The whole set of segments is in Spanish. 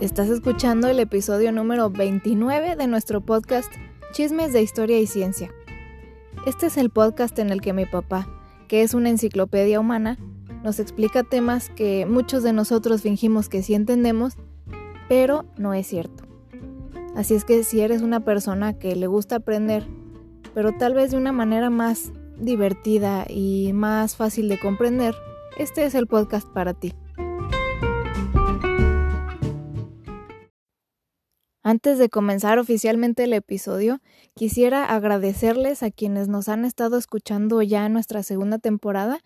Estás escuchando el episodio número 29 de nuestro podcast Chismes de Historia y Ciencia. Este es el podcast en el que mi papá, que es una enciclopedia humana, nos explica temas que muchos de nosotros fingimos que sí entendemos, pero no es cierto. Así es que si eres una persona que le gusta aprender, pero tal vez de una manera más divertida y más fácil de comprender, este es el podcast para ti. Antes de comenzar oficialmente el episodio, quisiera agradecerles a quienes nos han estado escuchando ya en nuestra segunda temporada.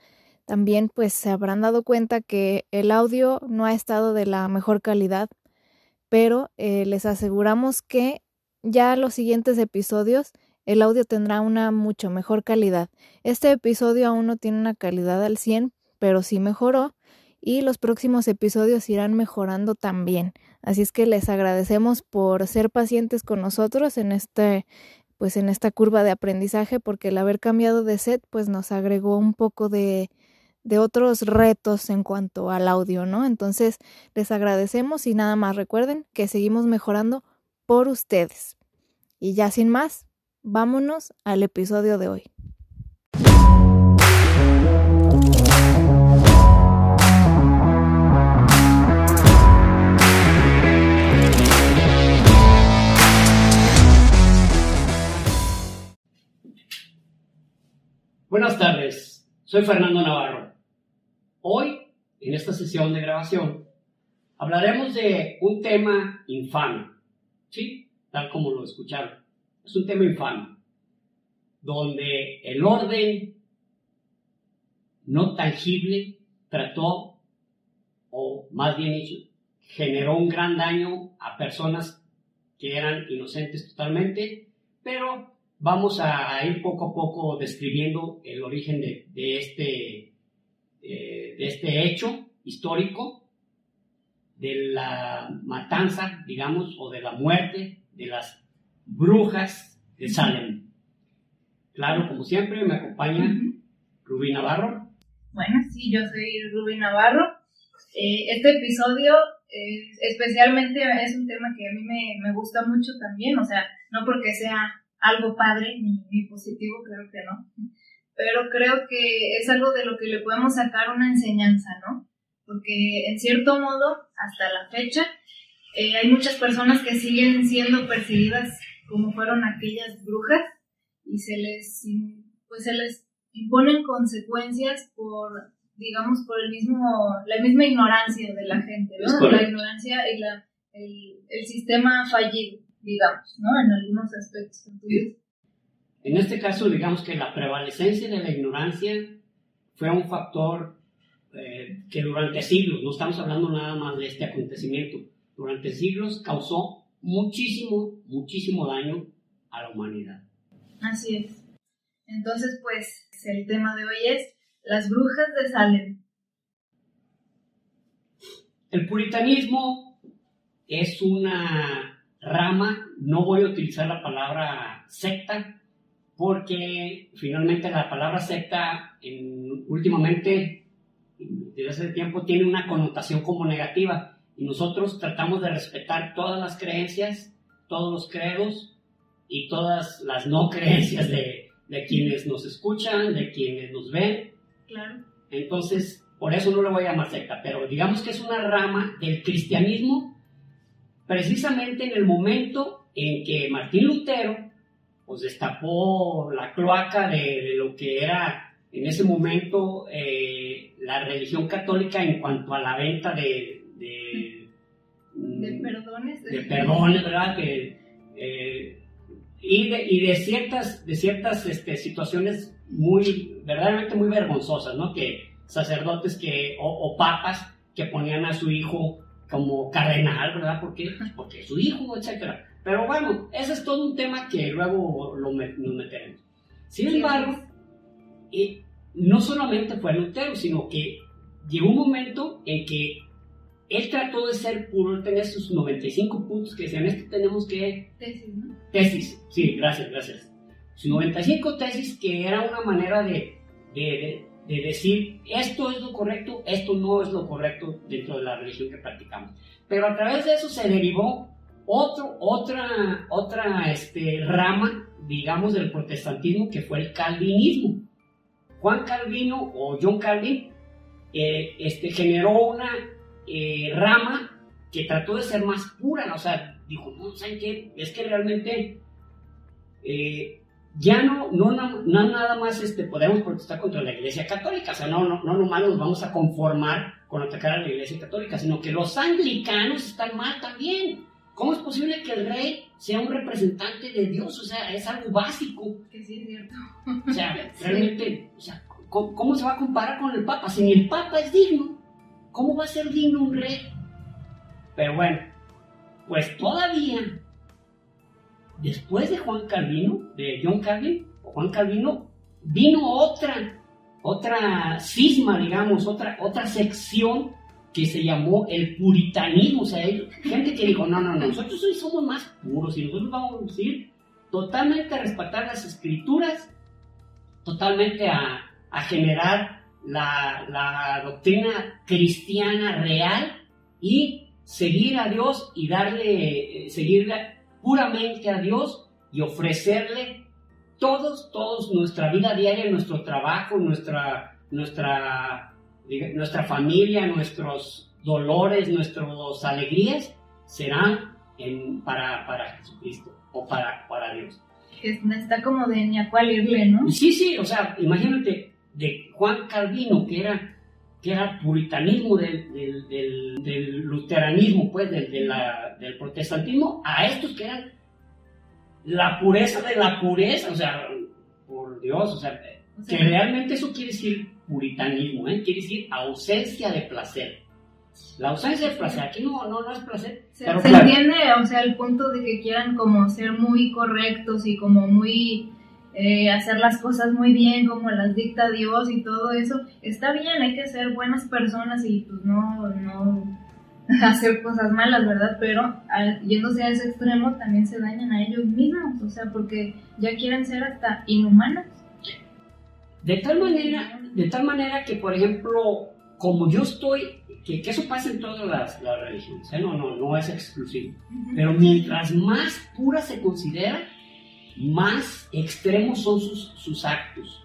También pues se habrán dado cuenta que el audio no ha estado de la mejor calidad, pero eh, les aseguramos que ya los siguientes episodios el audio tendrá una mucho mejor calidad. Este episodio aún no tiene una calidad al 100, pero sí mejoró y los próximos episodios irán mejorando también. Así es que les agradecemos por ser pacientes con nosotros en este pues en esta curva de aprendizaje porque el haber cambiado de set pues nos agregó un poco de de otros retos en cuanto al audio, ¿no? Entonces, les agradecemos y nada más recuerden que seguimos mejorando por ustedes. Y ya sin más, vámonos al episodio de hoy. Buenas tardes, soy Fernando Navarro. Hoy, en esta sesión de grabación, hablaremos de un tema infame, ¿sí? Tal como lo escucharon. Es un tema infame, donde el orden no tangible trató, o más bien dicho, generó un gran daño a personas que eran inocentes totalmente, pero vamos a ir poco a poco describiendo el origen de, este, eh, de este hecho histórico, de la matanza, digamos, o de la muerte de las brujas de Salem. Claro, como siempre, me acompaña Rubí Navarro. Bueno, sí, yo soy Rubí Navarro. Eh, este episodio eh, especialmente es un tema que a mí me, me gusta mucho también, o sea, no porque sea algo padre ni, positivo, creo que no. Pero creo que es algo de lo que le podemos sacar una enseñanza, ¿no? Porque en cierto modo, hasta la fecha, eh, hay muchas personas que siguen siendo perseguidas como fueron aquellas brujas y se les, pues se les imponen consecuencias por, digamos, por el mismo, la misma ignorancia de la gente, ¿no? La ignorancia y la, el, el sistema fallido digamos, ¿no? En algunos aspectos. En este caso, digamos que la prevalecencia de la ignorancia fue un factor eh, que durante siglos, no estamos hablando nada más de este acontecimiento, durante siglos causó muchísimo, muchísimo daño a la humanidad. Así es. Entonces, pues, el tema de hoy es las brujas de Salem. El puritanismo es una rama, no voy a utilizar la palabra secta, porque finalmente la palabra secta en, últimamente, desde hace tiempo, tiene una connotación como negativa. Y nosotros tratamos de respetar todas las creencias, todos los credos y todas las no creencias de, de quienes nos escuchan, de quienes nos ven. Claro. Entonces, por eso no lo voy a llamar secta, pero digamos que es una rama del cristianismo precisamente en el momento en que Martín Lutero pues destapó la cloaca de, lo que era en ese momento eh, la religión católica en cuanto a la venta de, de, de perdones, de perdones, ¿verdad? Que, eh, y, de, y de ciertas, de ciertas este, situaciones muy, verdaderamente muy vergonzosas, ¿no? Que sacerdotes que, o, o papas que ponían a su hijo como cardenal, ¿verdad? Porque, porque es su hijo, etc. Pero bueno, ese es todo un tema que luego lo nos meteremos. Sin embargo, eh, no solamente fue Lutero, sino que llegó un momento en que él trató de ser puro, tenía sus 95 puntos que decían, esto tenemos que... Tesis, ¿no? Tesis, sí, gracias, gracias. Sus 95 tesis que era una manera de, de, de decir esto es lo correcto, esto no es lo correcto dentro de la religión que practicamos. Pero a través de eso se derivó otro, otra, otra este, rama, digamos, del protestantismo que fue el calvinismo. Juan Calvino o John Calvin eh, este, generó una eh, rama que trató de ser más pura, o sea, dijo, no, ¿saben qué? Es que realmente eh, ya no, no, no, nada más este, podemos protestar contra la Iglesia Católica, o sea, no, no, no nomás nos vamos a conformar con atacar a la Iglesia Católica, sino que los anglicanos están mal también. ¿Cómo es posible que el rey sea un representante de Dios? O sea, es algo básico. Que sí es cierto. O sea, realmente, o sea, ¿cómo, se va a comparar con el Papa? Si ni el Papa es digno, ¿cómo va a ser digno un rey? Pero bueno, pues todavía, después de Juan Calvino, de John Calvin, o Juan Calvino, vino otra, otra cisma, digamos, otra, otra sección que se llamó el puritanismo. O sea, gente que dijo, no, no, no, nosotros hoy somos más puros y nosotros vamos a decir totalmente a respetar las escrituras, totalmente a, generar la, la, doctrina cristiana real y seguir a Dios y darle, eh, seguirle puramente a Dios y ofrecerle todos, todos nuestra vida diaria, nuestro trabajo, nuestra, nuestra nuestra familia, nuestros dolores, nuestras alegrías serán para, para Jesucristo o para, para Dios. Está como de ni a cuál irle, ¿no? Sí, sí, o sea, imagínate de Juan Calvino, que era, que era puritanismo del, del, del, luteranismo, pues, del, del protestantismo, a estos que eran la pureza de la pureza, o sea, por Dios, o sea, que realmente eso quiere decir puritanismo, ¿eh? quiere decir ausencia de placer. La ausencia de placer, aquí no, no, no es placer. Se, entiende, o sea, el punto de que quieran como ser muy correctos y como muy eh, hacer las cosas muy bien como las dicta Dios y todo eso, está bien, hay que ser buenas personas y pues no, no hacer cosas malas, ¿verdad? Pero yéndose a ese extremo también se dañan a ellos mismos, o sea, porque ya quieren ser hasta inhumanos. De tal manera, de tal manera que, por ejemplo, como yo estoy, que, eso pasa en todas las, religiones, ¿eh? no, no, no es exclusivo, pero mientras más pura se considera, más extremos son sus, sus actos.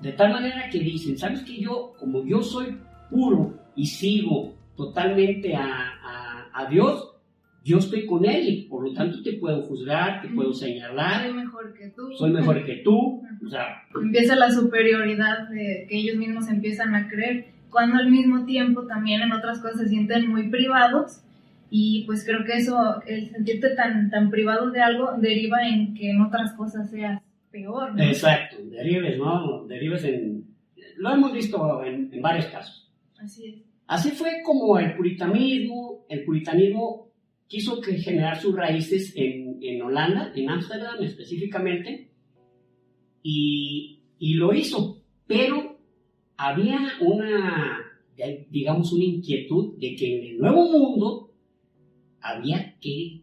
De tal manera que dicen, ¿sabes que yo, como yo soy puro y sigo totalmente a, a, a Dios, yo estoy con él y por lo tanto te puedo juzgar, te puedo señalar. Soy mejor que tú. Soy mejor que tú. O sea, Empieza la superioridad de que ellos mismos empiezan a creer, cuando al mismo tiempo también en otras cosas se sienten muy privados y pues creo que eso, el sentirte tan, tan privado de algo deriva en que en otras cosas seas peor. ¿no? Exacto, derives, ¿no? Derives en... Lo hemos visto en, en varios casos. Así es. Así fue como el puritanismo, el puritanismo quiso que generar sus raíces en, en Holanda, en Ámsterdam específicamente, y, y, lo hizo, pero había una, digamos, una inquietud de que en el nuevo mundo había que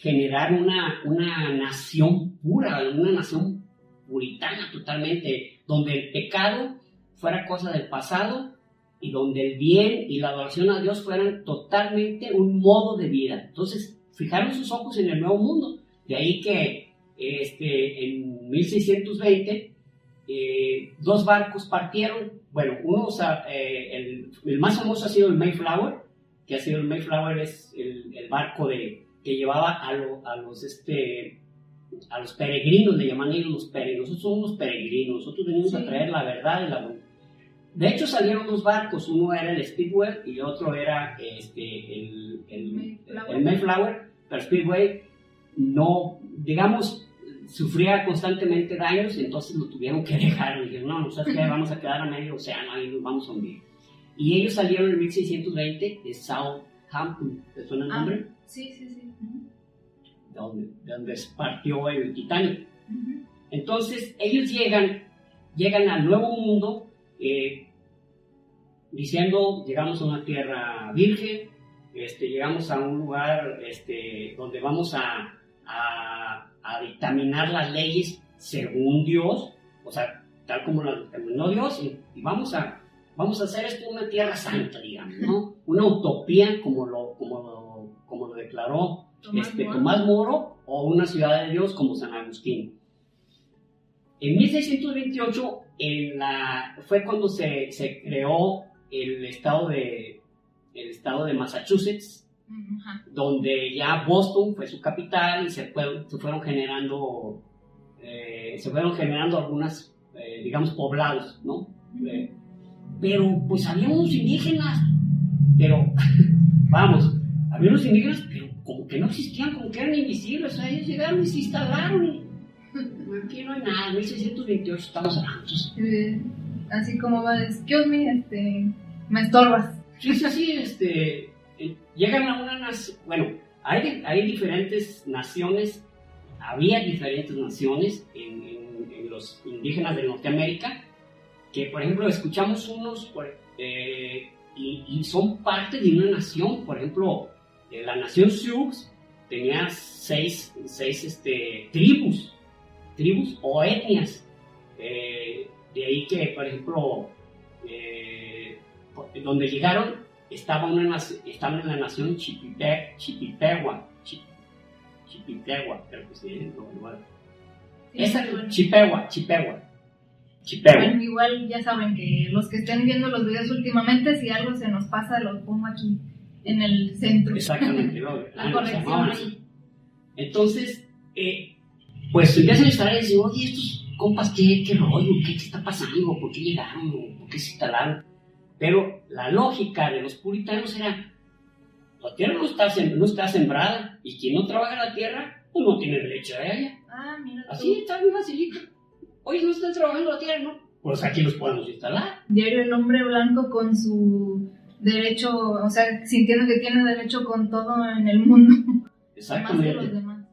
generar una, una nación pura, una nación puritana totalmente, donde el pecado fuera cosa del pasado y donde el bien y la adoración a Dios fueran totalmente un modo de vida. Entonces, fijaron sus ojos en el nuevo mundo. De ahí que este, en 1620 eh, dos barcos partieron. Bueno, uno, eh, el, más famoso ha sido el Mayflower, que ha sido el Mayflower, es el, barco de, que llevaba a, a, los, este, a los peregrinos, le llaman ellos los peregrinos. Nosotros somos los peregrinos, nosotros venimos a traer la verdad y la de hecho salieron dos barcos, uno era el Speedway y el otro era este, el, el, Mayflower. pero Speedway no, digamos, sufría constantemente daños, y entonces lo tuvieron que dejar. Y dijeron, no, nosotros vamos a quedar a medio océano y nos vamos a hundir. Y ellos salieron en 1620 de Southampton, ¿te suena el ah, nombre? sí, sí, sí. De donde, donde partió el Titanic. Entonces ellos llegan, llegan al Nuevo Mundo eh, diciendo, llegamos a una tierra virgen, este, llegamos a un lugar este, donde vamos a, a, dictaminar las leyes según Dios, o sea, tal como las dictaminó Dios, y vamos a, vamos a hacer esto una tierra santa, digamos, ¿no? Una utopía como lo, como lo, como lo declaró Tomás este, Moro. Tomás Moro o una ciudad de Dios como San Agustín. En 1628 en la, fue cuando se, se creó el estado de, el estado de Massachusetts, donde ya Boston fue su capital y se, fue- se fueron generando, eh, se fueron generando algunas, eh, digamos, poblados, ¿no? Pero pues había unos indígenas, pero vamos, había unos indígenas, pero como que no existían, como que eran invisibles, o sea, ellos llegaron y se instalaron y aquí no hay nada, 1628 estamos Eh, así como va, excuse me, este, me estorbas. Sí, es así, este, eh, llegan a una nación, bueno, hay, hay diferentes naciones, había diferentes naciones en, en- en los indígenas de Norteamérica, que por ejemplo escuchamos unos eh, y, y son parte de una nación, por ejemplo, eh, la nación Sioux tenía seis, seis este, tribus, tribus o etnias, eh, de ahí que, por ejemplo, donde llegaron estaba una estaban en la nación Chipipe, Chipipegua, Chi- Chipipegua, creo que sí, no, igual. Sí, Esa. Chipegua, Chipegua, Igual ya saben que los que estén viendo los videos últimamente, si algo se nos pasa, lo pongo aquí en el centro. Exactamente, ¿no? La se corrección ahí. Entonces, eh, pues empiezan a estar y dicen, oye, estos compas, ¿qué, qué rollo? ¿Qué, ¿Qué está pasando? ¿Por qué llegaron? ¿Por qué se instalaron? Pero la lógica de los puritanos era, la tierra no está, no está sembrada y quien no trabaja la tierra, pues no tiene derecho a ella. Ah, mira tú. Así está muy facilito. Oye, no están trabajando la tierra, ¿no? Pues aquí los podemos instalar. Diario el hombre blanco con su derecho, o sea, sintiendo que tiene derecho con todo en el mundo, más que los Exactamente. demás.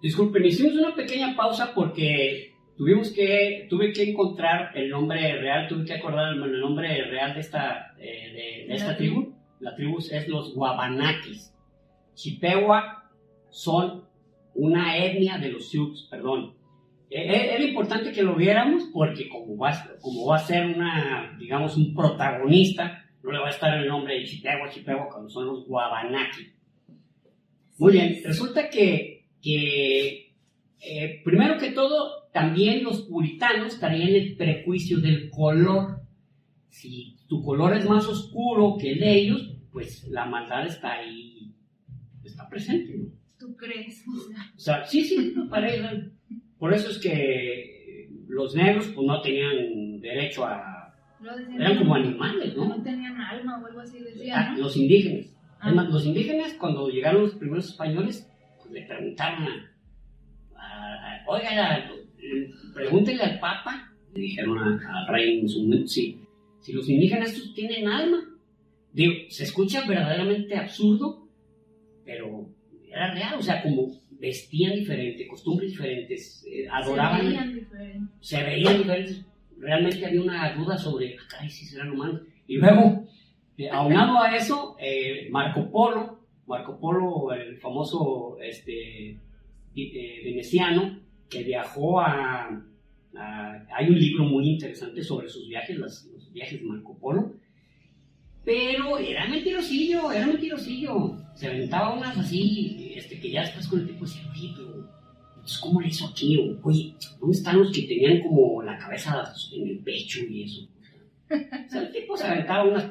Disculpen, hicimos una pequeña pausa porque tuvimos que, tuve que encontrar el nombre real, tuve que acordar el, el nombre real de esta, eh, de, de esta tribu. La tribu es los Guabanakis. Chippewa son una etnia de los Sioux, perdón. Eh, eh, Era importante que lo viéramos porque como va, como va a ser una, digamos, un protagonista, no le va a estar el nombre de Chippewa, Chippewa, cuando son los Guabanaki. Muy bien, resulta que, que eh, primero que todo, también los puritanos traían el prejuicio del color. Si tu color es más oscuro que el de ellos, pues la maldad está ahí, está presente. ¿no? ¿Tú crees? O sea, sí, sí, para ellos. Por eso es que los negros pues no tenían derecho a... Eran como animales, ¿no? No tenían alma o algo así, Ah, decían, ¿no? Los indígenas. Ah. Es más, los indígenas, cuando llegaron los primeros españoles, pues, le preguntaron a, a- a- oiga, pregúntenle al Papa, le dijeron a- al rey en su momento, si, si los indígenas estos tienen alma. Digo, se escucha verdaderamente absurdo, pero era real, o sea, como vestían diferente, costumbres diferentes, eh, adoraban, Se veían diferentes. se veían diferentes. Realmente había una duda sobre, "Ah, caray, si serán humanos. Y luego, eh, aunado a eso, eh, Marco Polo, Marco Polo, el famoso este, eh, veneciano, que viajó a, a- Hay un libro muy interesante sobre sus viajes, las- los viajes de Marco Polo, pero era mentirosillo, era mentirosillo. Se aventaba unas así, este, que ya después con el tiempo decía, oye, pero entonces, ¿cómo le hizo aquí? O, oye, ¿dónde están los que tenían como la cabeza en el pecho y eso? O sea, el tipo se aventaba unas...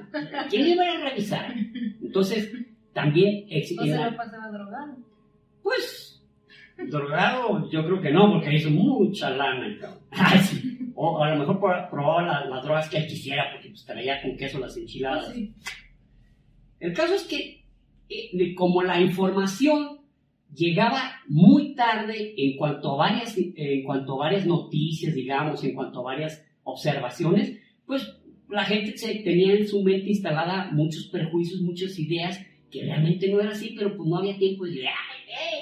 ¿Quién iba a revisar? Entonces, también O se lo pasaba drogado. Pues, drogado, yo creo que no, porque hizo mucha lana. Ah, sí. O a lo mejor pro- probaba la- las drogas que él quisiera, porque pues traía con queso las enchiladas. Sí. El caso es que, eh, como la información llegaba muy tarde en cuanto a varias, en cuanto a varias noticias, digamos, en cuanto a varias observaciones, pues la gente se tenía en su mente instalada muchos prejuicios, muchas ideas que realmente no era así, pero pues no había tiempo de decir, ¡ay, eh!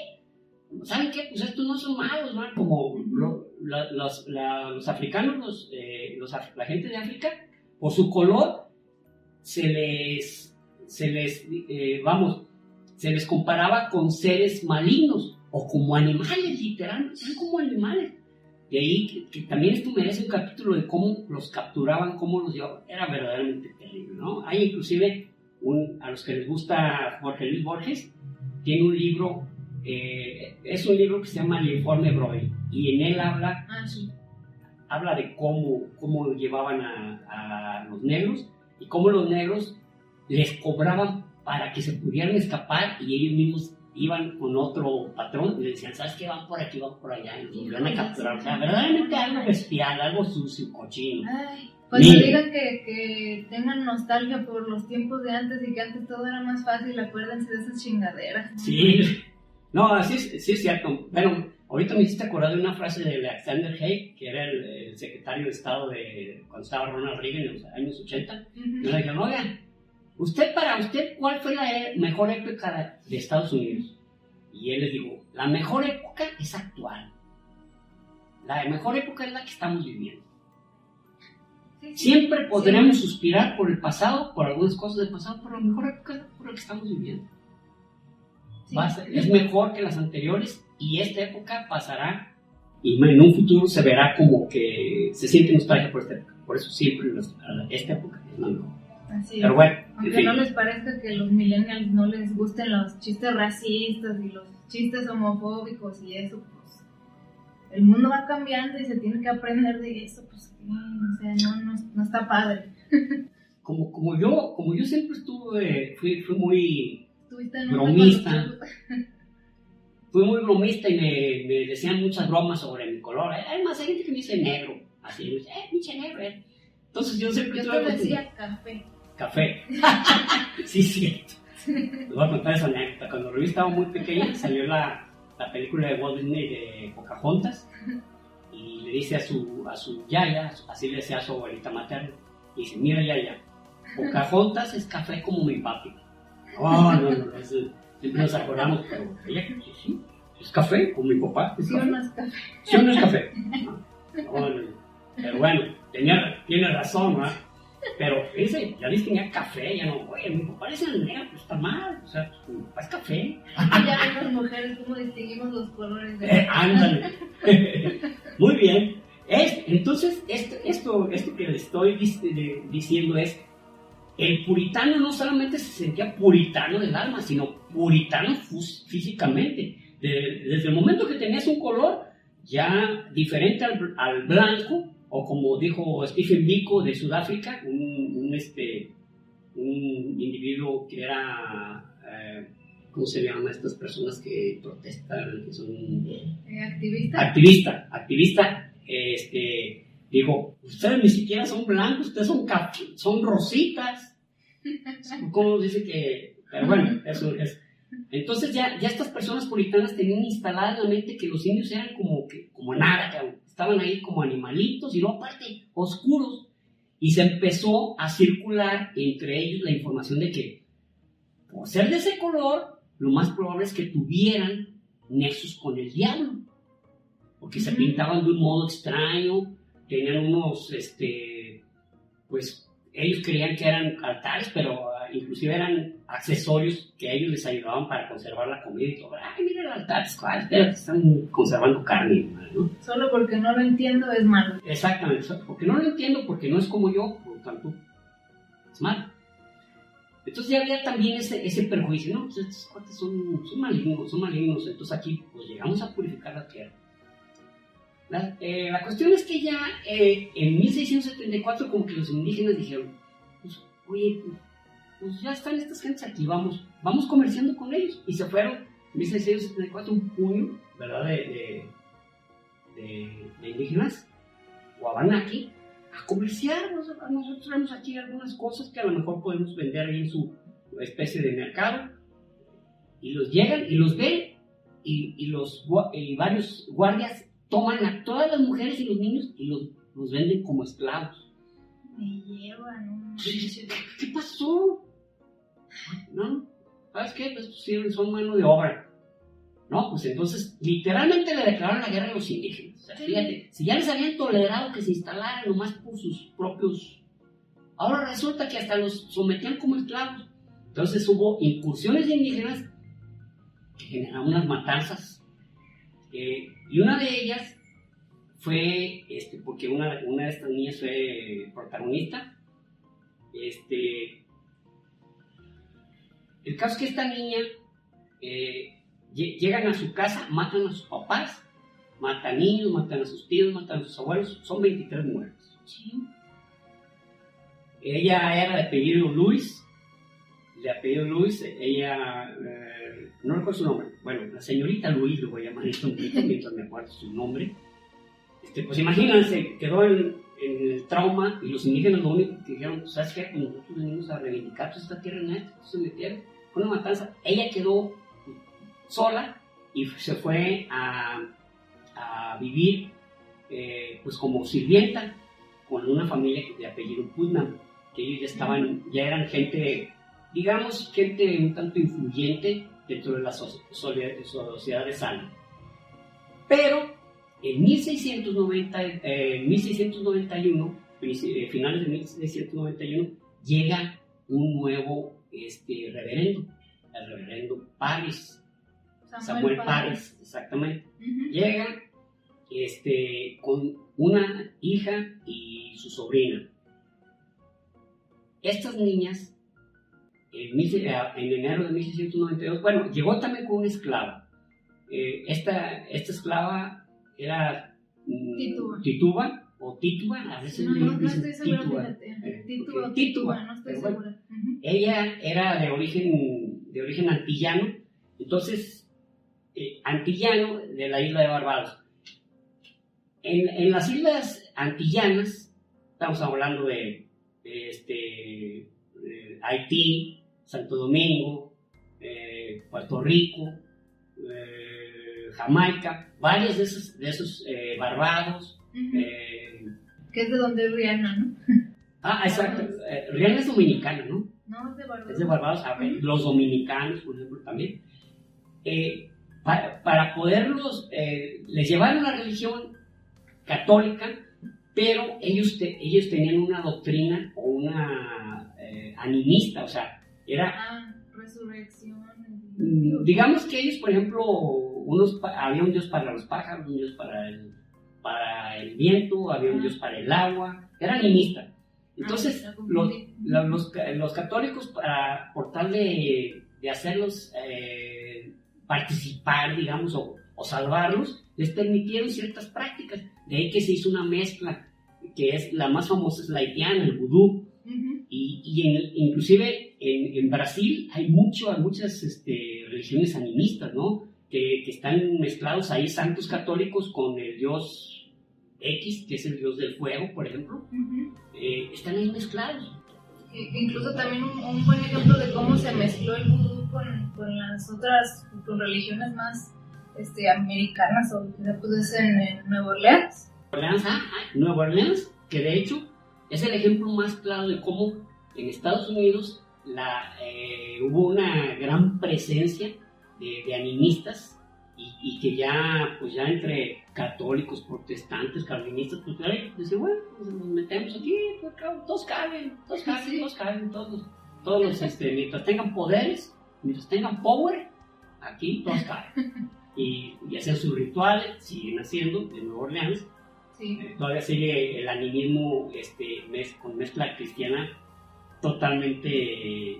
¿Saben qué? Pues estos no son malos, ¿no? Como lo- la- los, la- los africanos, los, eh, los la gente de África, por su color, se les, se les, eh, vamos, se les comparaba con seres malignos o como animales, literalmente, eran como animales. de ahí que, también esto merece un capítulo de cómo los capturaban, cómo los llevaban. Era verdaderamente terrible, ¿no? Hay inclusive, un, a los que les gusta Jorge Luis Borges, tiene un libro, eh, es un libro que se llama El informe Brody, y en él habla, Ah, sí. habla de cómo, cómo llevaban a, a los negros y cómo los negros les cobraban para que se pudieran escapar y ellos mismos iban con otro patrón y le decían, ¿sabes qué? Van por aquí, van por allá, y los volvían a capturar. O sea, verdaderamente algo bestial, algo sucio, cochino. Ay, cuando Mira. digan que, que tengan nostalgia por los tiempos de antes y que antes todo era más fácil, acuérdense de esas chingaderas. Sí, no, sí, es- sí es cierto. Bueno, ahorita me hiciste acordar de una frase de Alexander Haig, que era el, el secretario de Estado de cuando estaba Ronald Reagan en los años 80. Y Ujú. le dijeron, oiga, usted para usted, ¿cuál fue la e- mejor época de Estados Unidos? Y él les dijo, la mejor época es actual. La mejor época es la que estamos viviendo. Sí, sí. Siempre podremos suspirar por el pasado, por algunas cosas del pasado, pero la mejor época es la que estamos viviendo. Sí. Va a ser- es mejor que las anteriores y esta época pasará y en un futuro se verá como que se siente nostalgia por esta época. Por eso siempre nos- esta época es la mejor. Así. Pero bueno, en Aunque fin. no les parezca que los millennials no les gusten los chistes racistas y los chistes homofóbicos y eso, pues el mundo va cambiando y se tiene que aprender de eso, pues o sea, no, no, no está padre. como, como yo, como yo siempre estuve, fui, fui muy, Estuviste en una Bromista. fui muy bromista y me, me decían muchas bromas sobre mi color. Además, hay gente que me dice negro, así, me dice, eh, pinche negro. eh". Entonces yo siempre Yo te decía café. Café. sí, cierto. Les voy a contar esa anécdota. Cuando Rubí estaba muy pequeña, salió la, la película de Walt Disney de Pocahontas y le dice a su, a su yaya, así le decía a su abuelita materna, y dice, mira yaya, Pocahontas es café como mi papi. No, no, no, eso siempre nos acordamos, pero ella, sí, sí, es café como mi papá. Es Sí, café. o no es café. ¿Sí o no es café? No, no, no. Pero bueno, tenía, tiene razón, ¿verdad? Pero ese, ya distinguía café, ya no, güey, mi papá es el negro, pues está mal, o sea, pues, mi papá es café. Ya ven las mujeres cómo distinguimos los colores de Eh, ándale. Muy bien. Es- entonces, esto, esto, esto que le estoy de- diciendo es, el puritano no solamente se sentía puritano del alma, sino puritano físicamente. De- desde el momento que tenías un color ya diferente al, al blanco, o como dijo Stephen Biko de Sudáfrica, un, un, este, un individuo que era, eh, ¿cómo se llaman estas personas que protestan, que son Eh, activista. activista, activista, este, dijo, ustedes ni siquiera son blancos, ustedes son, son rositas. ¿Cómo dice que? Pero bueno, eso es. Entonces ya, ya estas personas puritanas tenían instalada en la mente que los indios eran como, que, como nada, cabrón. estaban ahí como animalitos y no aparte oscuros. Y se empezó a circular entre ellos la información de que por ser de ese color, lo más probable es que tuvieran nexos con el diablo porque se pintaban de un modo extraño, tenían unos, este, pues ellos creían que eran altares, pero ah, inclusive eran accesorios que a ellos les ayudaban para conservar la comida y todo. Ay, mira el altar, ¿cuál? Están conservando carne, ¿no? Solo porque no lo entiendo es malo. Exactamente, porque no lo entiendo, porque no es como yo, por lo tanto, es malo. Entonces ya había también ese, ese perjuicio, ¿no? Pues estos cuates son, son malignos, son malignos, entonces aquí pues llegamos a purificar la tierra. La, eh, la cuestión es que ya eh, en 1674 como que los indígenas dijeron, pues, oye, pues, ya están estas gentes aquí, vamos, vamos comerciando con ellos. Y se fueron en 1674 un puño, ¿verdad? De, de, de- de indígenas, Guabanaki, a comerciar. Nosotros, nosotros tenemos aquí algunas cosas que a lo mejor podemos vender ahí en su especie de mercado. Y los llegan y los ven y, y los, y varios guardias toman a todas las mujeres y los niños y los, los venden como esclavos. Me llevan un... ¿Qué pasó? ¿No? ¿Sabes qué? Pues sí, son mano de obra. No, pues entonces literalmente le declararon la guerra a los indígenas. O sea, fíjate, si ya les habían tolerado que se instalaran nomás por sus propios... Ahora resulta que hasta los sometían como esclavos. Entonces hubo incursiones de indígenas que generaron unas matanzas. eh, y una de ellas fue este, porque una, una de estas niñas fue protagonista. Este, el caso es que esta niña eh, llegan a su casa, matan a sus papás, matan niños, matan a sus tíos, matan a sus abuelos, son 23 muertes. Ella era de apellido Luis, de apellido Luis, ella, eh, no recuerdo su nombre, bueno, la señorita Luis, lo voy a llamar esto mientras me acuerdo su nombre. Este, pues imagínense, quedó en, el trauma y los indígenas lo único que dijeron, ¿sabes qué? Pues nosotros venimos a reivindicar toda esta tierra en esto, se metieron, fue una matanza. Ella quedó sola y se fue a, a vivir eh, pues como sirvienta con una familia de apellido Putnam, que ellos ya estaban, ya eran gente, digamos, gente un tanto influyente dentro de la sociedad de Salem. Pero en 1690, eh, 1691, eh, finales de 1691, llega un nuevo este, reverendo, el reverendo Paris, Samuel, Paris, exactamente. Llega este, con una hija y su sobrina. Estas niñas, en, eh, enero de 1692, bueno, llegó también con una esclava. Eh, esta, esta esclava era mm, Tituba. o Tituba, a veces no, no, no estoy segura, eh, Tituba, Tituba, no estoy segura. Ella era de origen, de origen antillano, entonces eh, antillano de la isla de Barbados. En, las islas antillanas, estamos hablando de, este, Haití, Santo Domingo, eh, Puerto Rico, eh, Jamaica, varios de esos, de esos Barbados. que es de donde es Rihanna, ¿no? Ah, exacto. Rihanna es dominicana, ¿no? No, es de Barbados. Es de Barbados. los dominicanos, por ejemplo, también para, poderlos, eh, les llevaron la religión católica, pero ellos, ellos tenían una doctrina o una eh, animista, o sea, era... Ah, resurrección. Mm, digamos que ellos, por ejemplo, unos, había un dios para los pájaros, un dios para el, para el viento, había un dios para el agua, era animista. Entonces, ah, los, los, los, católicos, para, por tal de, de hacerlos eh, participar, digamos, o, salvarlos, les permitieron ciertas prácticas. De ahí que se hizo una mezcla, que es la más famosa es la haitiana, el vudú. Y, y inclusive en, en, Brasil hay, mucho, hay muchas este, religiones animistas, ¿no? Que, que, están mezclados ahí santos católicos con el dios X, que es el dios del fuego, por ejemplo. Eh, están ahí mezclados. Incluso también un, un, buen ejemplo de cómo se mezcló el vudú con, con las otras, con religiones más este, americanas o pues en, en Nueva Orleans. Orleans, ah, ah, Nueva Orleans, que de hecho es el ejemplo más claro de cómo en Estados Unidos la, eh, hubo una gran presencia de, de animistas y, y, que ya, pues ya entre católicos, protestantes, calvinistas, pues decían, bueno, pues nos metemos aquí, todos caben, todos caben, todos caben, todos, todos este, mientras tengan poderes, mientras tengan power, aquí todos caen. Y, y hacen sus rituales, siguen haciendo de Nueva Orleans. Eh, todavía sigue el animismo este, con mezcla cristiana totalmente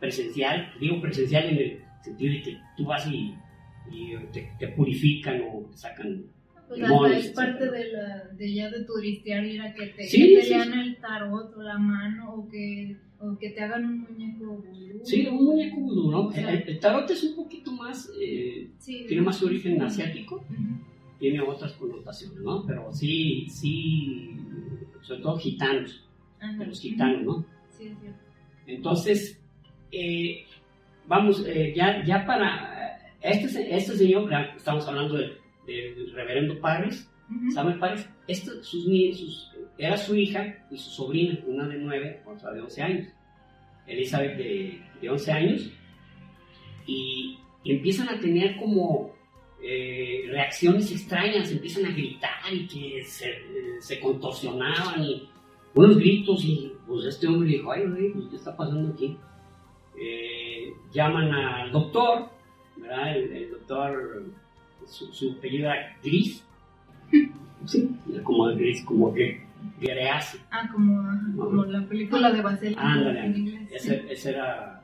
presencial. Digo presencial en el sentido de que tú vas y, te, purifican o te sacan pues es parte de, la, de ya de turistear ir a que te, que te lean el tarot o la mano o que o que te hagan un muñeco vudú. Sí, un muñeco vudú, ¿no? el, tarot es un poquito más, eh, tiene más origen asiático, tiene otras connotaciones, ¿no? Pero sí, sí, sobre todo gitanos, los gitanos, ¿no? Sí. Entonces, eh, vamos, eh, ya, ya para, este, este señor, estamos hablando del, reverendo Paris, Samuel Paris, este, sus, sus era su hija y su sobrina, una de 9, otra de 11 años. Elizabeth de, de 11 años. Y, empiezan a tener como eh, reacciones extrañas, empiezan a gritar y que se, se, contorsionaban y unos gritos y pues este hombre dijo, ay, pues, ¿qué está pasando aquí? Eh, llaman al doctor, ¿verdad? El, doctor, su, su apellido era Gris, sí, como, como que grease. Ah, como, como la película de Basel. Ándale, en inglés. Ese, ese, era,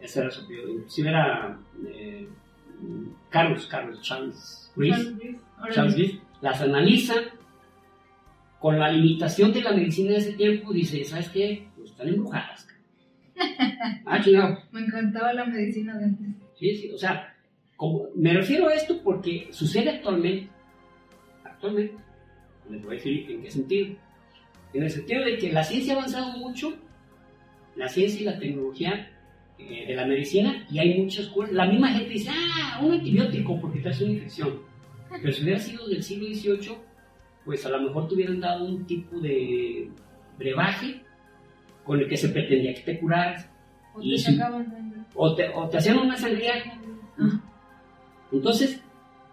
ese era su apellido. Inclusive era eh, Carlos, Carlos Charles Rees. Charles Rees. Las analiza con la limitación de la medicina de ese tiempo, dice, ¿sabes qué? Pues están embrujadas. ah, chingado. Me encantaba la medicina de antes. Sí, sí, o sea, como, me refiero a esto porque sucede actualmente. Actualmente. Les voy a decir en qué sentido. En el sentido de que la ciencia ha avanzado mucho, la ciencia y la tecnología eh, de la medicina, y hay muchas cosas. La misma gente dice, ah, un antibiótico porque te hace una infección. Pero si hubiera sido del siglo XVIII, pues a lo mejor te hubieran dado un tipo de brebaje con el que se pretendía que te curaras. O te, sacaban o te, o te hacían una sangría. Entonces,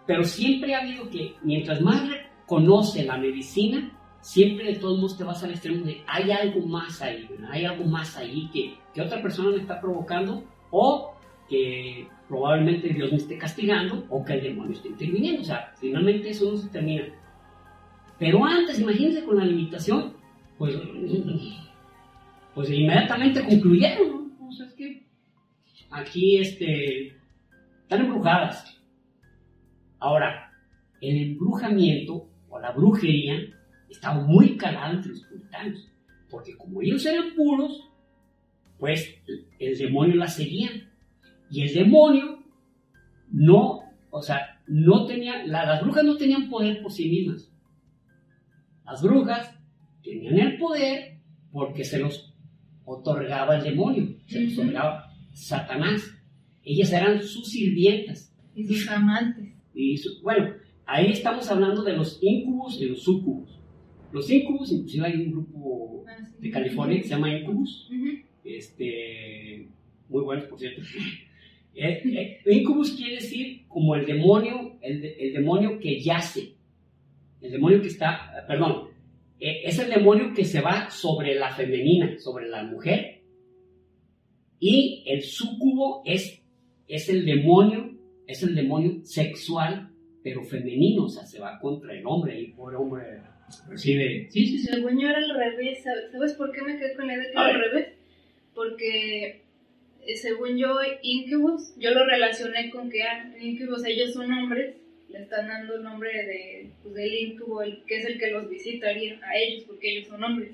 pero siempre ha habido que mientras más reconoce la medicina, siempre de todos modos te vas al extremo de hay algo más ahí, hay algo más ahí que, que otra persona me está provocando o que probablemente Dios me esté castigando o que el demonio esté interviniendo. O sea, finalmente eso no se termina. Pero antes, imagínense con la limitación, pues, pues inmediatamente concluyeron, ¿no? O sea, es que aquí este, están embrujadas. Ahora, el embrujamiento o la brujería estaba muy calado entre los puritanos, porque como ellos eran puros, pues el demonio la seguía. Y el demonio no, o sea, no tenía, las brujas no tenían poder por sí mismas. Las brujas tenían el poder porque se los otorgaba el demonio, se los otorgaba Satanás. Ellas eran sus sirvientas. Y sus amantes. Y bueno, ahí estamos hablando de los incubus y los sucubus. Los Incubus, inclusive hay un grupo ah, de California que se llama Incubus, este, muy buenos por cierto. Eh, eh, incubus quiere decir como el demonio, el, el, demonio que yace, el demonio que está, perdón, eh, es el demonio que se va sobre la femenina, sobre la mujer, y el sucubo es, es el demonio, es el demonio sexual, pero femenino, o sea, se va contra el hombre, y por hombre recibe. Sí, sí, sí. Según yo era al revés. ¿Sabes por qué me quedé con la idea que era al revés? Porque eh, según yo, Incubus, yo lo relacioné con que ah, Incubus, ellos son hombres, le están dando el nombre de, pues, del Incubo, el, que es el que los visitaría a ellos, porque ellos son hombres.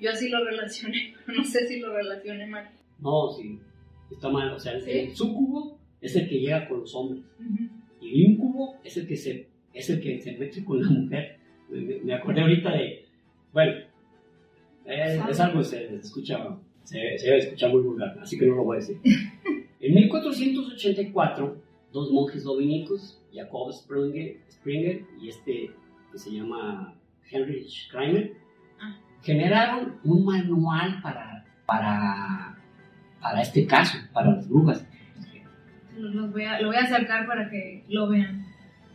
Yo así lo relacioné, no sé si lo relacioné mal. No, sí, está mal. O sea, el, sucubo es el que llega con los hombres. Y el incubo es el que se, es el que se mete con la mujer me acordé ahorita de, bueno, es, algo que se, escucha, se, se escucha muy vulgar, así que no lo voy a decir. En 1484, dos monjes dominicos, Jacob Springer, Springer y este que se llama Heinrich Kramer, ah. generaron un manual para, para, para este caso, para las brujas. lo voy a acercar para que lo vean.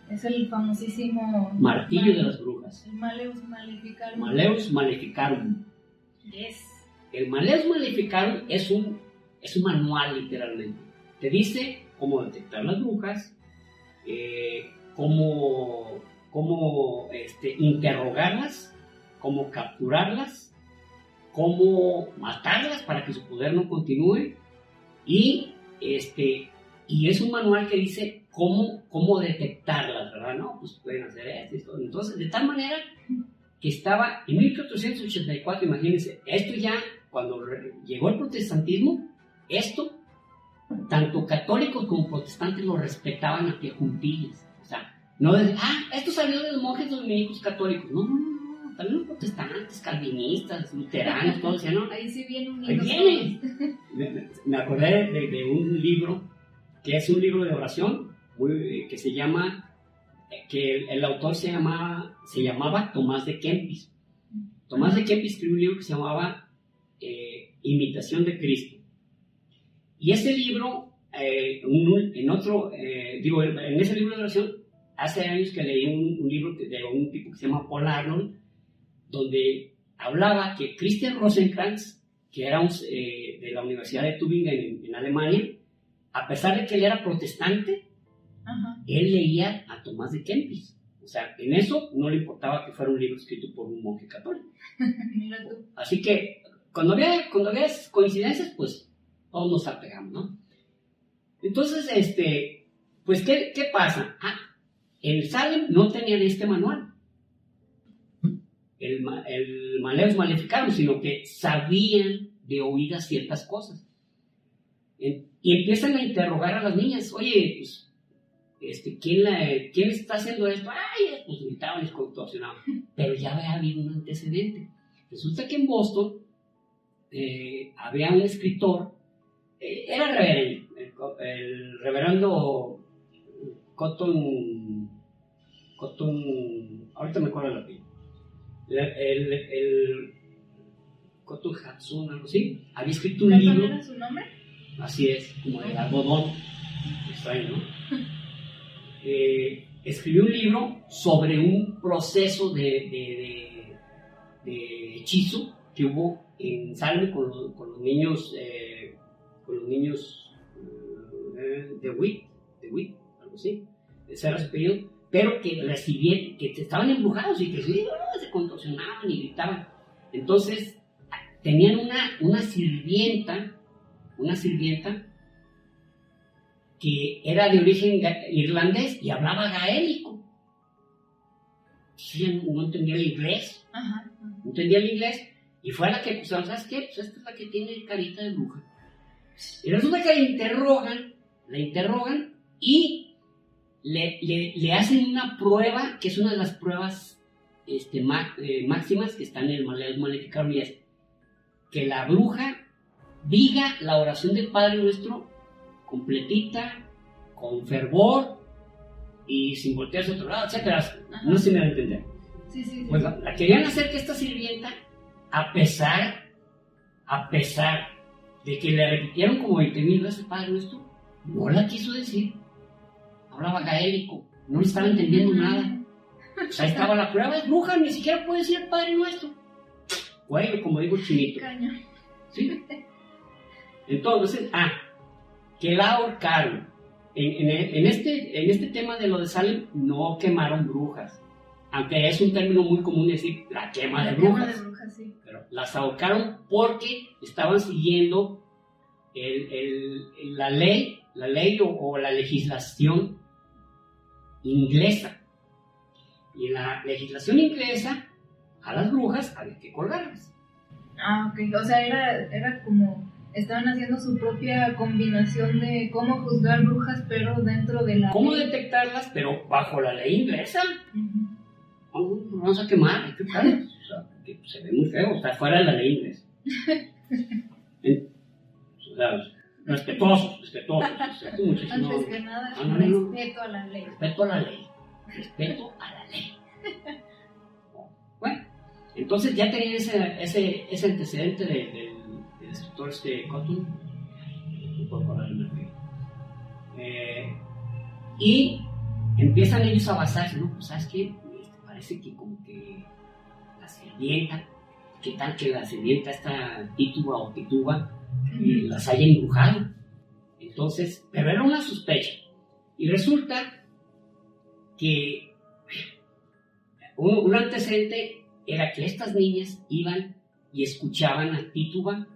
Es el famosísimo... Martillo de las brujas. El Maleus Maleficarum. Maleus Maleficarum. Yes. El Maleus Maleficarum es un, es un manual literalmente. Te dice cómo detectar las brujas, eh, cómo, cómo este, interrogarlas, cómo capturarlas, cómo matarlas para que su poder no continúe y este y es un manual que dice cómo, cómo detectarlas, ¿verdad? No, pues pueden hacer esto, Entonces, de tal manera que estaba en 1484, imagínense, esto ya, cuando llegó el protestantismo, esto, tanto católicos como protestantes lo respetaban a pie juntillas. O sea, no decían, ah, esto salió de los monjes dominicos católicos. No, no, no, también los protestantes, calvinistas, luteranos, todos decían, no. Ahí sí viene un Ahí Me, acordé de un libro que es un libro de oración que se llama, que el, autor se, llamaba, se llamaba Tomás de Kempis. Tomás de Kempis escribió un libro que se llamaba eh, Imitación de Cristo. Y ese libro, eh, en otro, eh, digo, en ese libro de oración, hace años que leí un, libro de un tipo que se llama Paul Arnold, donde hablaba que Christian Rosenkrantz, que era de la Universidad de Tübingen en Alemania, a pesar de que él era protestante, él leía a Tomás de Kempis. O sea, en eso no le importaba que fuera un libro escrito por un monje católico. Así que cuando había, cuando había coincidencias, pues todos nos apegamos, ¿no? Entonces, este, pues, ¿qué, qué pasa? Ah, en Salem no tenían este manual. El, el Maleus Maleficarum, sino que sabían de oídas ciertas cosas. Y empiezan a interrogar a las niñas, oye, pues, este, ¿quién, la, ¿quién está haciendo esto? Ay, pues gritaban y contorsionaban. Pero ya había habido un antecedente. Resulta que en Boston eh, había un escritor, era reverendo, el, el reverendo Cotton, Cotton, ahorita me acuerdo el apellido, el, el, el Cotton Hatsun, algo así, había escrito un ¿Cuál libro, era su nombre? así es, como de algodón, extraño, ¿no? Eh, escribió un libro sobre un proceso de, de- de- de hechizo que hubo en Salme con, los- con los niños, eh, con los niños eh, de Witt, de Witt, algo así, era su apellido, pero que recibían, que estaban embrujados y que sí, se contorsionaban y gritaban. Entonces, tenían una, una sirvienta, una sirvienta que era de origen irlandés y hablaba gaélico. Sí, no entendía el inglés, Ajá. no entendía el inglés, y fue a la que, pues, ¿sabes qué? Pues esta es la que tiene carita de bruja. Y resulta que la interrogan, la interrogan y le, le- le hacen una prueba, que es una de las pruebas este, ma- eh, máximas que están en el Maleficarum, y es que la bruja diga la oración del Padre Nuestro completita, con fervor y sin voltearse a otro lado, etcétera. No si me va a entender. Sí, sí, sí. Pues la querían hacer que esta sirvienta, a pesar, a pesar de que le repitieron como 20 mil veces Padre Nuestro, no la quiso decir. Hablaba gaélico, no le estaba entendiendo nada. Pues ahí estaba la prueba, bruja, ni siquiera puede decir el Padre Nuestro. Güey, como digo chinito. ¿Sí? Entonces, ah, que la ahorcaron. En, en- en este, en este tema de lo de Salem, no quemaron brujas. Aunque es un término muy común decir la quema de brujas. de brujas, sí. Pero las ahorcaron porque estaban siguiendo el- el- la ley, la ley o, o la legislación inglesa. Y en la legislación inglesa, a las brujas había que colgarlas. Ah, ok. O sea, era, era como. Estaban haciendo su propia combinación de cómo juzgar brujas, pero dentro de la. ¿Cómo ley. detectarlas? Pero bajo la ley inglesa. Vamos, vamos a quemar, hay que quemarlas. O sea, porque se ve muy feo, está fuera de la ley inglesa. En- o sea, respetuosos, respetuosos. respeto muchísimo. Antes que nada, No, no, no. respeto a la ley. Respeto a la ley. Respeto a la ley. Bueno, entonces ya tenían ese, ese, ese antecedente de- del, del escritor este Cotton. No puedo acordar el nombre. Eh, y empiezan ellos a basarse, ¿no? Pues, ¿sabes qué? Este, parece que como que ¿qué tal que la sirvienta, esta tituba o tituba, las haya embrujado. Entonces, pero era una sospecha. Y resulta que un, un antecedente era que estas niñas iban y escuchaban a Tituba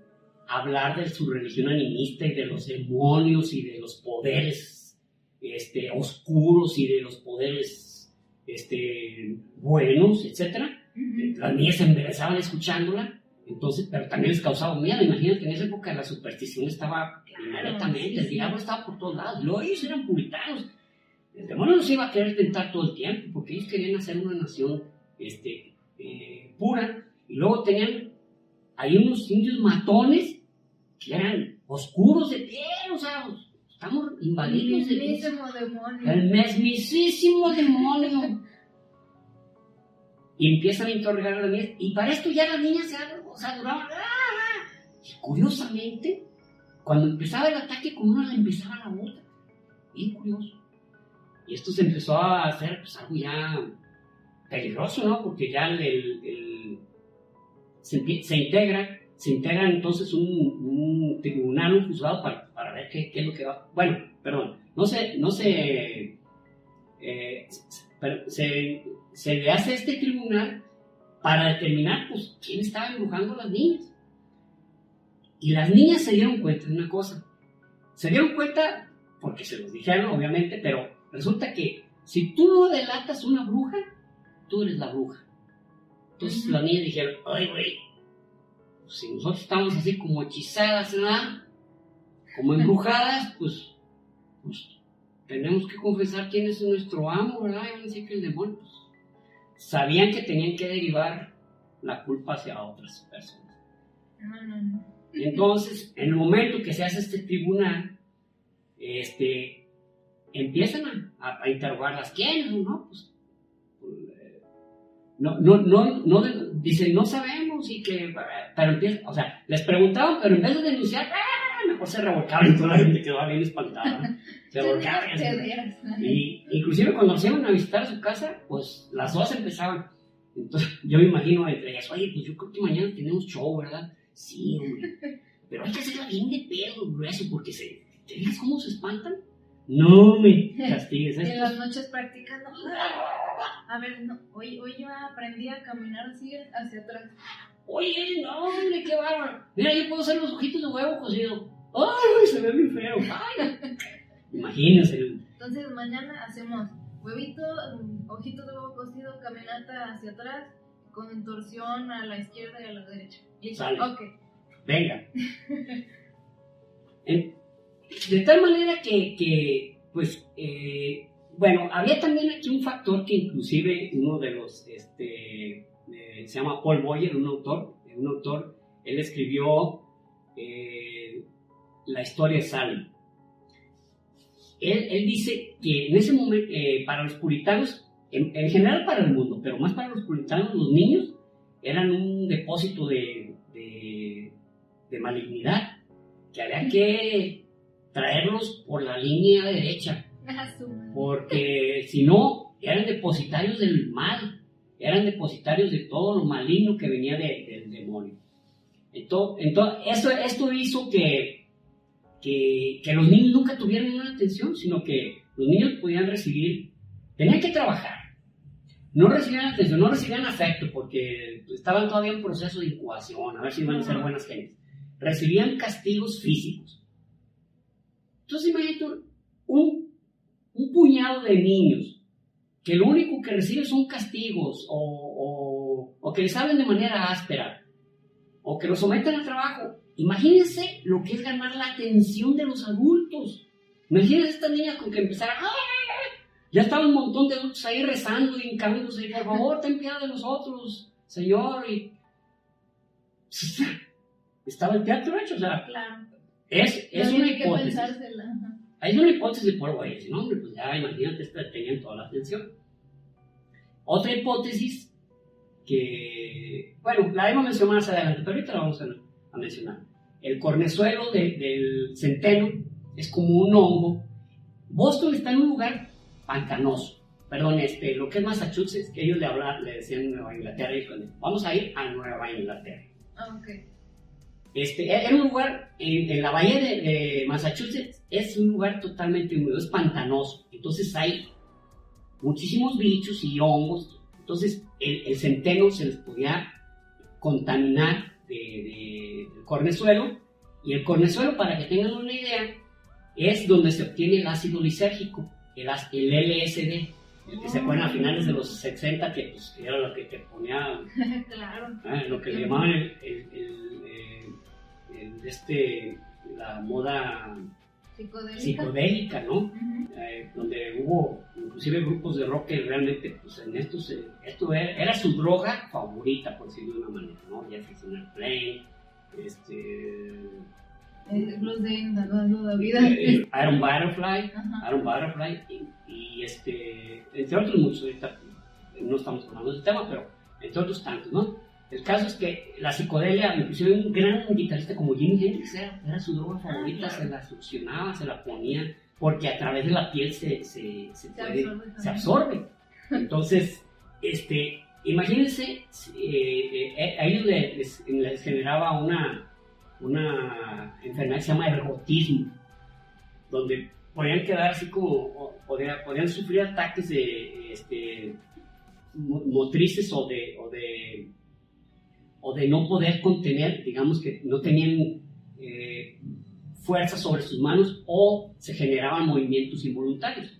hablar de su religión animista y de los demonios y de los poderes este, oscuros y de los poderes este, buenos, etc. Ujú. Las niñas se embelesaban escuchándola, entonces, pero también les causaba miedo. Imagínate que en esa época la superstición estaba inmediatamente, sí, el diablo estaba por todos lados. Luego ellos eran puritanos. El demonio no se iba a querer tentar todo el tiempo, porque ellos querían hacer una nación este, eh, pura. Y luego tenían ahí unos indios matones que eran oscuros de piel, o sea, estamos invadidos de Mismísimo demonio. el mismísimo demonio. Y empiezan a interrogar a las niñas. Y para esto ya las niñas se duraban. ¡ah, ah! Y curiosamente, cuando empezaba el ataque con una, le empezaba la otra. Bien curioso. Y esto se empezó a hacer pues, algo ya peligroso, ¿no? Porque ya el, se, integra, se integra entonces un, un tribunal, un juzgado para, para ver qué, qué es lo que va. Bueno, perdón, no se, no se, eh, pero se, se le hace este tribunal para determinar, pues, quién estaba embrujando a las niñas. Y las niñas se dieron cuenta de una cosa. Se dieron cuenta, porque se los dijeron, obviamente, pero resulta que si tú no delatas una bruja, tú eres la bruja. Entonces las niñas dijeron, ay, güey, pues, si nosotros estamos así como hechizadas, ¿verdad? Como embrujadas, pues, pues tenemos que confesar quién es nuestro amo, ¿verdad? Y van a decir que el demonio, pues, sabían que tenían que derivar la culpa hacia otras personas. Entonces, en el momento que se hace este tribunal, este, empiezan a, a interrogarlas, ¿quiénes? ¿No? Pues, pues, eh, no, no, no, no, dicen, no sabemos, y que, pero empiezan, o sea, les preguntaban, pero en vez de denunciar, ¡ah! mejor se revolcaban y toda la gente quedaba bien espantada. Se así. Cederas. Y inclusive cuando nos iban a visitar a su casa, pues las dos empezaban. Entonces yo me imagino entre ellas, oye, pues yo creo que mañana tenemos show, ¿verdad? Sí, hombre. Pero hay que hacerla bien de pedo, grueso, porque se, ¿te fijas cómo se espantan? No me castigues. En las noches practicando. A ver, no, hoy, hoy yo aprendí a caminar así hacia atrás. Oye, no, hombre, qué bárbaro. Mira, yo puedo hacer los ojitos de huevo cocido. ¡Ay, se ve bien feo! ¡Ay! Imagínense. Entonces mañana hacemos huevito, ojito de huevo cocido, caminata hacia atrás, con torsión a la izquierda y a la derecha. ¿Listo? Sale. Ok. venga. En- de tal manera que, que, pues, eh, bueno, había también aquí un factor que inclusive uno de los, este, eh, se llama Paul Boyer, un autor, un autor, él escribió eh, la historia de Salem. Él, él dice que en ese momento, eh, para los puritanos, en, en general para el mundo, pero más para los puritanos, los niños eran un depósito de, de, de malignidad, que había que traerlos por la línea derecha, porque si no, eran depositarios del mal, eran depositarios de todo lo maligno que venía de- del demonio. Entonces, esto, esto hizo que, que, que los niños nunca tuvieran una atención, sino que los niños podían recibir, tenían que trabajar. No recibían atención, no recibían afecto, porque estaban todavía en proceso de incubación, a ver si iban a ser buenas gentes. Recibían castigos físicos. Entonces imagínate un, un puñado de niños que lo único que reciben son castigos o, o- o que les hablen de manera áspera o que los sometan a trabajo. Imagínense lo que es ganar la atención de los adultos. Imagínense estas niñas con que empezaran. "Ah". Ya estaba un montón de adultos ahí rezando y hincándose. Por favor, ten piedad de nosotros, Señor. Y... Estaba el teatro hecho. O sea, Claro. es, es una hipótesis. Hay una hipótesis de polvo ahí, no, hombre, pues ya imagínate, tenían toda la atención. Otra hipótesis que, bueno, la hemos mencionado más adelante, pero ahorita la vamos a, a mencionar. El cornezuelo de- del centeno es como un hongo. Boston está en un lugar pantanoso. Perdón, este, lo que es Massachusetts, que ellos le, hablan, le decían Nueva Inglaterra, y vamos a ir a Nueva Inglaterra. Ah, ok. Este, era un lugar, en, en la bahía de, de Massachusetts, es un lugar totalmente húmedo, es pantanoso. Entonces hay muchísimos bichos y hongos. Entonces el, el centeno se les podía contaminar de, de- del cornezuelo. Y el cornezuelo, para que tengan una idea, es donde se obtiene el ácido lisérgico, el, el LSD, el que se pone a finales de los 60, que, pues, era lo que te ponía claro. Ah, lo que le llamaban el, eh, el- este, la moda Psicodélica. psicodélica, ¿no? Eh, donde hubo inclusive grupos de rock que realmente, pues en esto, se- esto era, era su droga favorita, por decirlo de una manera, ¿no? Jefferson Airplane, este, Eh, Blues de la vida. eh, Iron Butterfly. Aaron Butterfly y, y, este, entre otros muchos, ahorita no estamos hablando del tema, pero entre otros tantos, ¿no? El caso es que la psicodelia, inclusive un gran guitarrista como Jimi Hendrix era, era su droga favorita, claro. se la succionaba, se la ponía, porque a través de la piel se, se, se puede, absorbe se también. absorbe. Entonces, este, imagínense, eh, eh, eh, a ellos les, les- les generaba una, una enfermedad que se llama ergotismo, donde podían quedar así como, podían, podían sufrir ataques de, este, motrices o de, o de, o de no poder contener, digamos que no tenían eh, fuerza sobre sus manos o se generaban movimientos involuntarios.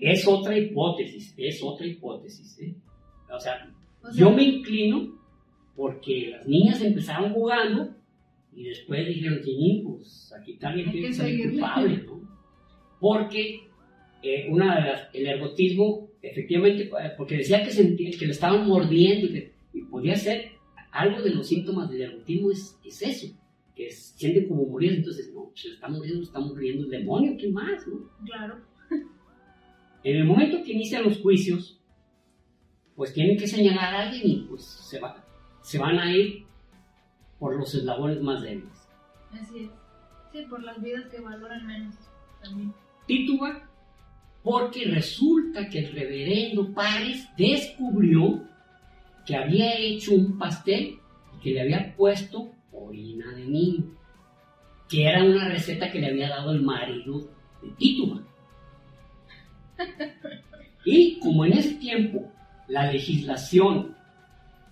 Es otra hipótesis, es otra hipótesis. ¿eh? O, sea, yo me inclino porque las niñas empezaron jugando y después dijeron, pues aquí también tiene que ser culpable, ¿no? Porque eh, una de las, el ergotismo, efectivamente, eh, porque decía que, sentía, que le estaban mordiendo y, podía ser algo de los síntomas del ergotismo es, es eso, que sienten como morir, entonces, no, se le está muriendo, está muriendo el demonio, ¿qué más? No? Claro. En el momento que inician los juicios, pues tienen que señalar a alguien y pues se, va, se van a ir por los eslabones más débiles. Así es. Sí, por las vidas que valoran menos también. Tituba, porque resulta que el reverendo Pares descubrió que había hecho un pastel que le había puesto orina de niño, que era una receta que le había dado el marido de Tituba. Y como en ese tiempo la legislación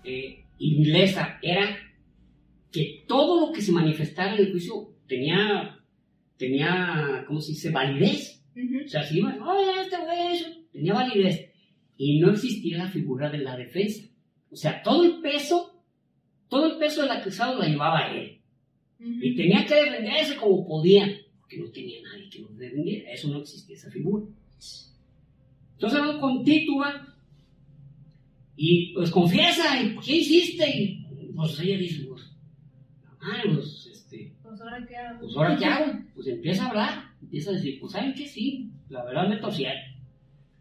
eh, inglesa era que todo lo que se manifestara en el juicio tenía, tenía ¿cómo se dice?, validez. O sea, si iba, oh, este güey, tenía validez. Y no existía la figura de la defensa. O sea, todo el peso, todo el peso del acusado la llevaba a él. Y tenía que defenderse como podía, porque no tenía nadie que lo defendiera. Eso no existía, esa figura. Entonces con Tituba y pues confiesa, ¿y qué hiciste? Y pues ella dice, pues, ah, pues, este, pues ahora qué hago. Pues ahora qué hago. Pues empieza a hablar, empieza a decir, pues saben que sí, la verdad me torcieron.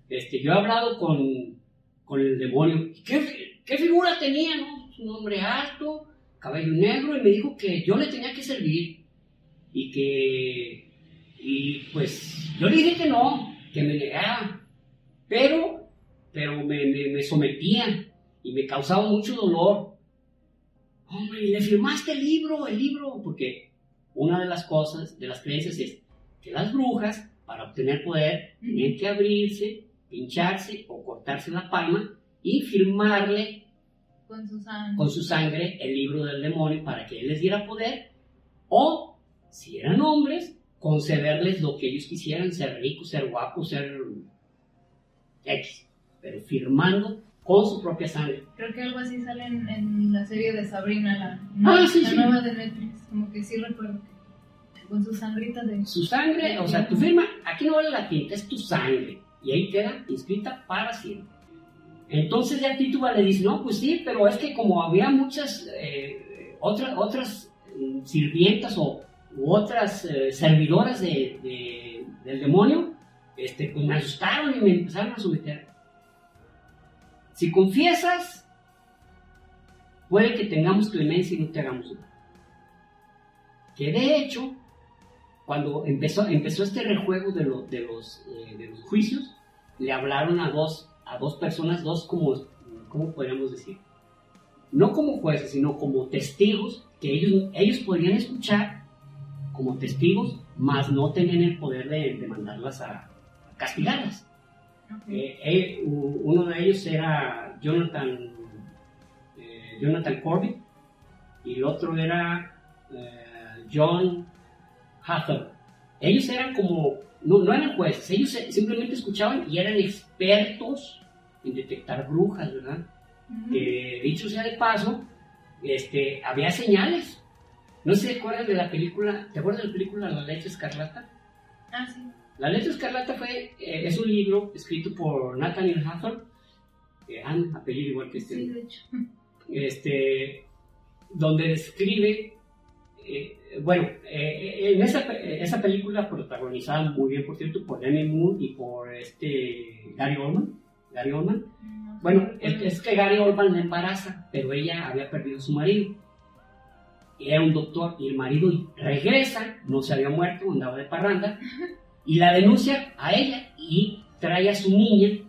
Este, yo he hablado con, con el demonio, ¿Qué, ¿qué figura tenía, no? Un hombre alto, cabello negro, y me dijo que yo le tenía que servir y que, y pues yo le dije que no, que me negaba pero, pero me, me, sometía y me causaba mucho dolor. Hombre, y le firmaste el libro, el libro, porque una de las cosas, de las creencias es que las brujas, para obtener poder, tenían que abrirse, pincharse o cortarse la palma y firmarle con su, sangre. con su sangre el libro del demonio para que él les diera poder, o si eran hombres, concederles lo que ellos quisieran, ser ricos, ser guapos, ser X, pero firmando con su propia sangre. Creo que algo así sale en, la serie de Sabrina, la, ah, nueva de Netflix, como que sí recuerdo con su sangrita de... Su sangre, o sea, tu firma, aquí no vale la tinta, es tu sangre, y ahí queda inscrita para siempre. Entonces ya Tituba le dice, no, pues sí, pero es que como había muchas eh, otras, otras mm, sirvientas o otras eh, servidoras de, del demonio, este, pues me asustaron y me empezaron a someter. Si confiesas, puede que tengamos clemencia y no te hagamos nada. Que de hecho, cuando empezó, empezó este rejuego de, de, los, eh, de los juicios, le hablaron a dos, a dos personas, dos como, ¿cómo podríamos decir? No como jueces, sino como testigos, que ellos, ellos podrían escuchar como testigos, mas no tenían el poder de, de mandarlas a, castigarlas. Eh, uno de ellos era Jonathan, eh, Jonathan Corbett y el otro era eh, John Hathor. Ellos eran como, no, no eran jueces, ellos simplemente escuchaban y eran expertos en detectar brujas, ¿verdad? dicho sea de paso, este, había señales. No sé, ¿te acuerdas de la película? ¿Te acuerdas de la película La leche escarlata? Ah, sí. La letra escarlata fue, eh, es un libro escrito por Nathaniel Hawthorne, que han apellido igual que este. Sí, de hecho. Este, donde describe, eh, bueno, eh, en esa, esa, película protagonizada muy bien, por cierto, por Demi Moore y por este Gary Oldman. Gary Oldman. bueno, es, que Gary Oldman la embaraza, pero ella había perdido a su marido. Era un doctor y el marido regresa, no se había muerto, andaba de parranda. y la denuncia a ella y trae a su niña,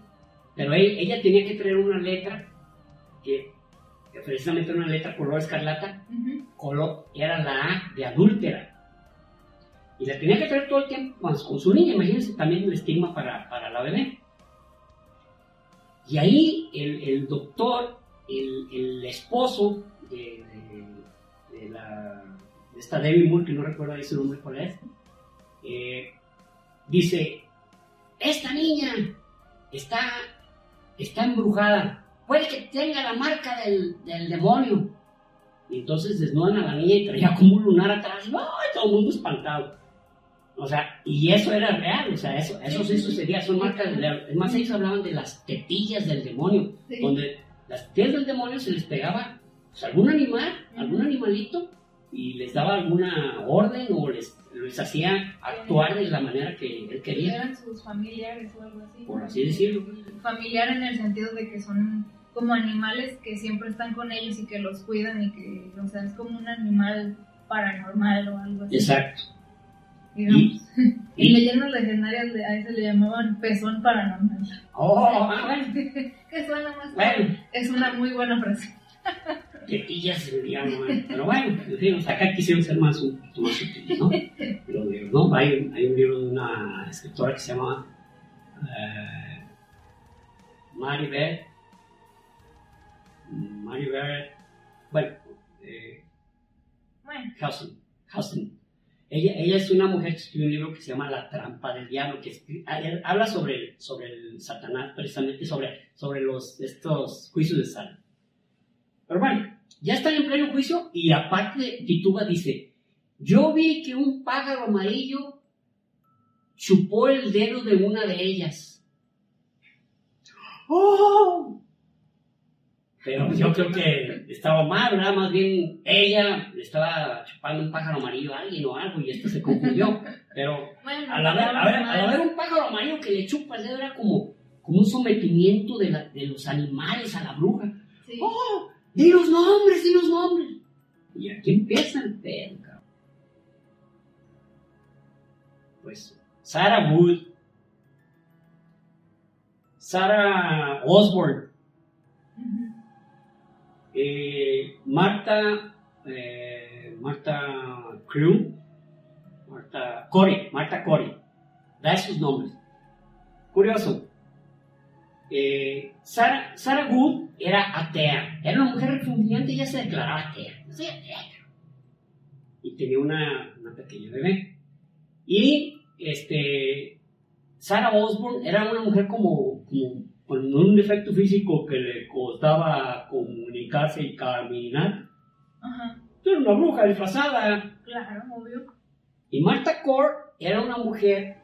pero ella tenía que traer una letra que, precisamente una letra color escarlata, color, era la A de adúltera. Y la tenía que traer todo el tiempo con su niña, imagínense también el estigma para, para la bebé. Y ahí el, doctor, el, esposo de, esta Debbie Moore, que no recuerdo ahí su nombre cuál es, eh, dice, esta niña está, está embrujada, puede que tenga la marca del, del demonio. Y entonces desnudan a la niña y traía como un lunar atrás, ¡ay! Todo el mundo espantado. O sea, y eso era real, o sea, eso, eso sí sucedía, son marcas, es más, ellos hablaban de las tetillas del demonio, donde las tetillas del demonio se les pegaba pues, algún animal, algún animalito, y les daba alguna orden o les, les hacía actuar de la manera que él quería. Eran sus familiares o algo así. Por así decirlo. Familiar en el sentido de que son como animales que siempre están con ellos y que los cuidan y que, o sea, es como un animal paranormal o algo así. Exacto. Digamos. Y, en leyendas legendarias a ese le llamaban pezón paranormal. Oh, que suena más bueno. Es una muy buena frase. Tetillas llama, pero bueno, en fin, acá quisieron ser más, más sutiles, ¿no? Pero, ¿no? Hay, hay, un libro de una escritora que se llama eh, Mary Beth, bueno, eh, bueno. Housen, ella, ella es una mujer que escribió un libro que se llama La trampa del diablo, que habla sobre, sobre el Satanás, precisamente sobre, sobre los, estos juicios de sal. Pero bueno, ya están en pleno juicio y aparte Tituba dice, yo vi que un pájaro amarillo chupó el dedo de una de ellas. ¡Oh! Pero yo creo que estaba mal, ¿verdad? Más bien ella le estaba chupando un pájaro amarillo a alguien o algo y esto se confundió. Pero al, haber, un pájaro amarillo que le chupa el dedo era como, como un sometimiento de, de los animales a la bruja. ¡Oh! ¡Di los nombres, di los nombres! Y aquí empieza el pedo, cabrón. Pues Sarah Wood, Sarah Osborne, eh, Marta, eh, Marta Crew, Marta Corey, Marta Corey, da sus nombres. Curioso. Eh, Sarah, Sarah Wood era atea, era una mujer refundiante y ella se declaraba atea. No soy atea. Y tenía una, una pequeña bebé. Y este, Sarah Osborne era una mujer como con un defecto físico que le costaba comunicarse y caminar. Ajá. Era una bruja disfrazada. Claro, obvio. Y Marta Core era una mujer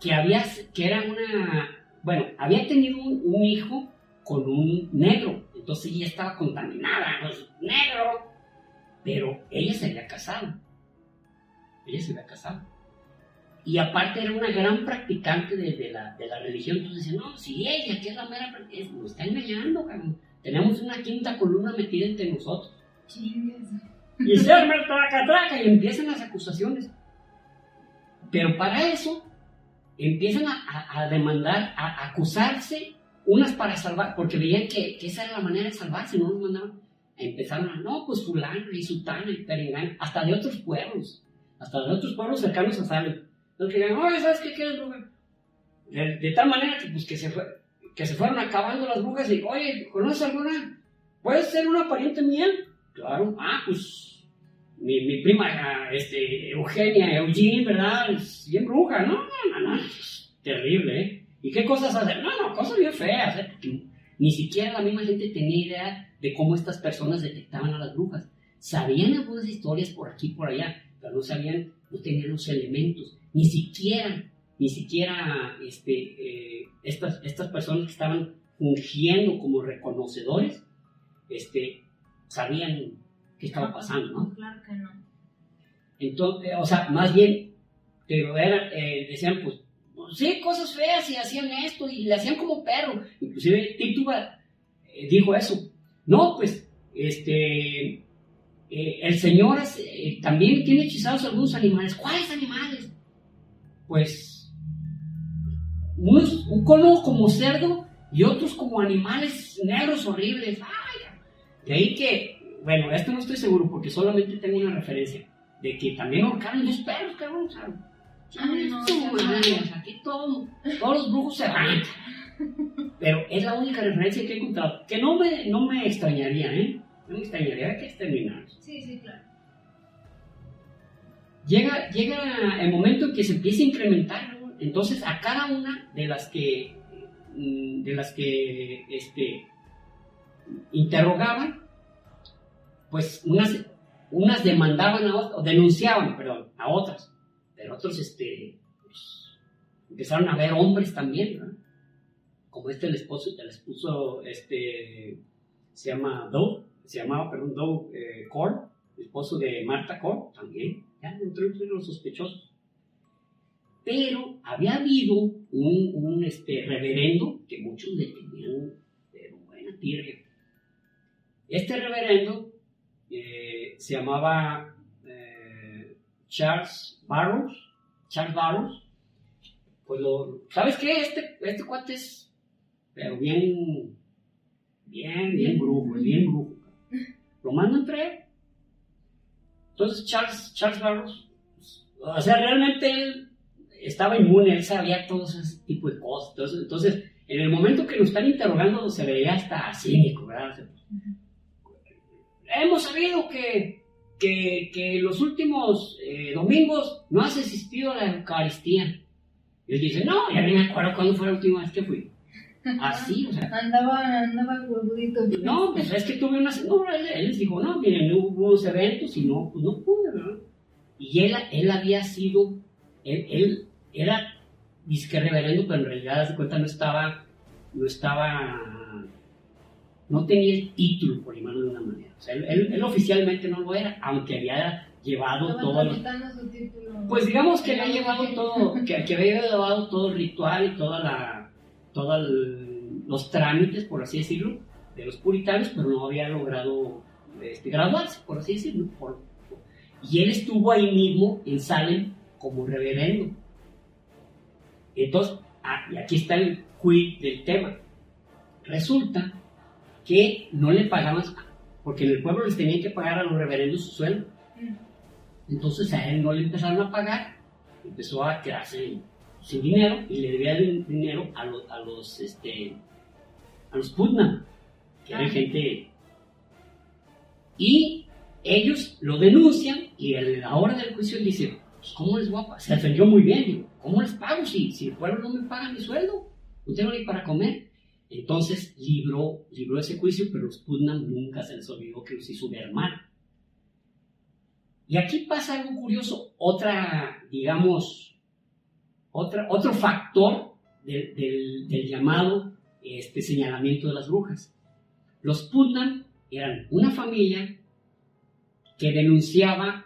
que había, que era una, bueno, había tenido un, hijo con un negro, entonces ella estaba contaminada, pues, negro, pero ella se había casado. Ella se había casado. Y aparte era una gran practicante de, la, de la, religión. Entonces decía, no, si ella, que es la mera, es, nos está engañando, cabrón. Tenemos una quinta columna metida entre nosotros. Y se arma el traca, traca y empiezan las acusaciones. Pero para eso empiezan a, a, demandar, a acusarse, unas para salvar, porque veían que, que, esa era la manera de salvarse, no nos mandaban. Empezaron a, no, pues fulano y sutana y hasta de otros pueblos, hasta de otros pueblos cercanos a Salem los que digan, oye, ¿sabes qué quieres, bruja? De, tal manera que, pues, que, se fue, que se fueron acabando las brujas y, oye, ¿conoces alguna? ¿Puede ser una pariente mía? Claro. Ah, pues, mi, mi prima, este, Eugenia, Eugene, ¿verdad? Bien bruja, ¿no? No, no, no. Terrible, ¿eh? ¿Y qué cosas hacen? No, no, cosas bien feas, ¿eh? ni siquiera la misma gente tenía idea de cómo estas personas detectaban a las brujas. Sabían algunas historias por aquí y por allá, pero no sabían, no tenían los elementos ni siquiera, ni siquiera este, eh, estas, estas personas que estaban fungiendo como reconocedores, este, sabían qué estaba pasando, ¿no? Claro que no. Entonces, o sea, más bien, pero era, eh, decían, pues, sí, cosas feas y hacían esto y le hacían como perro. Inclusive Tituba eh, dijo eso. No, pues, este, el Señor también tiene hechizados algunos animales. ¿Cuáles animales? Pues, unos, un cono como cerdo y otros como animales negros horribles. Ay, de ahí que, bueno, esto no estoy seguro porque solamente tengo una referencia, de que también ahorcaron dos perros, cabrón, ¿sabes? No, aquí todo- todos los brujos se van. Pero es la única referencia que he encontrado. Que no me, no me extrañaría, ¿eh? No me extrañaría, que exterminarlos. Sí, sí, claro. Llega, llega el momento en que se empieza a incrementar. Entonces a cada una de las que, mm, de las que este, interrogaban, pues unas, unas demandaban a otras, o denunciaban, perdón, a otras, pero otros este, pues, empezaron a ver hombres también, ¿no? como este el esposo, el esposo este, se llama Doug, se llamaba, perdón, Doug eh, Core, el esposo de Marta Core, también, ya entró entre los sospechosos. Pero había habido un, un, este, reverendo que muchos le tenían pero buena tirria. Este reverendo eh, se llamaba eh, Charles Barrows. Charles Barrows. Pues lo, ¿sabes qué? Este, este cuate es, pero bien, bien, bien brujo, bien brujo. Lo mandan traer. Entonces Charles, Charles Barrows, pues, o sea, realmente él estaba inmune, él sabía todo ese tipo de cosas. Entonces, entonces en el momento que lo están interrogando se veía hasta cínico, ¿verdad? O sea, hemos sabido que, que, que los últimos eh, domingos no has asistido a la Eucaristía. Y él dice, no, ya ni me acuerdo cuándo fue la última vez que fui. Así, o sea. Andaba, andaba huevudito. No, pues es que tuve una... No, él, él les dijo, no, miren, hubo unos eventos y no, pues no pude, ¿verdad? Y él, él había sido... Él, él era disque reverendo, pero en realidad, de cuenta, no estaba... No estaba... No tenía el título, por llamarlo de una manera. O sea, él, él- él oficialmente no lo era, aunque había llevado Estaba todo... tramitando su título. pues digamos que había llevado todo, que, que había llevado todo el ritual y toda la, todos los trámites, por así decirlo, de los puritanos, pero no había logrado este, graduarse, por así decirlo. por- y él estuvo ahí mismo en Salem como reverendo. Entonces, ah, y aquí está el quid del tema. Resulta que no le pagaban, porque en el pueblo les tenían que pagar a los reverendos su sueldo. Mm. Entonces a él no le empezaron a pagar, empezó a quedarse sin dinero y le debía din- dinero a, los a los este a los Putnam, que eran Ah. gente. Y ellos lo denuncian y a la hora del juicio dice, "Pues, ¿cómo les voy a pagar? Se defendió muy bien, digo, ¿cómo les pago si, si el pueblo no me paga mi sueldo? No tengo ni para comer. Entonces libró, libró ese juicio, pero los Putnam nunca se les olvidó que los hizo ver mal. Y aquí pasa algo curioso, otra, digamos, otra, otro factor del, del- del llamado este, señalamiento de las brujas. Los Putnam eran una familia que denunciaba,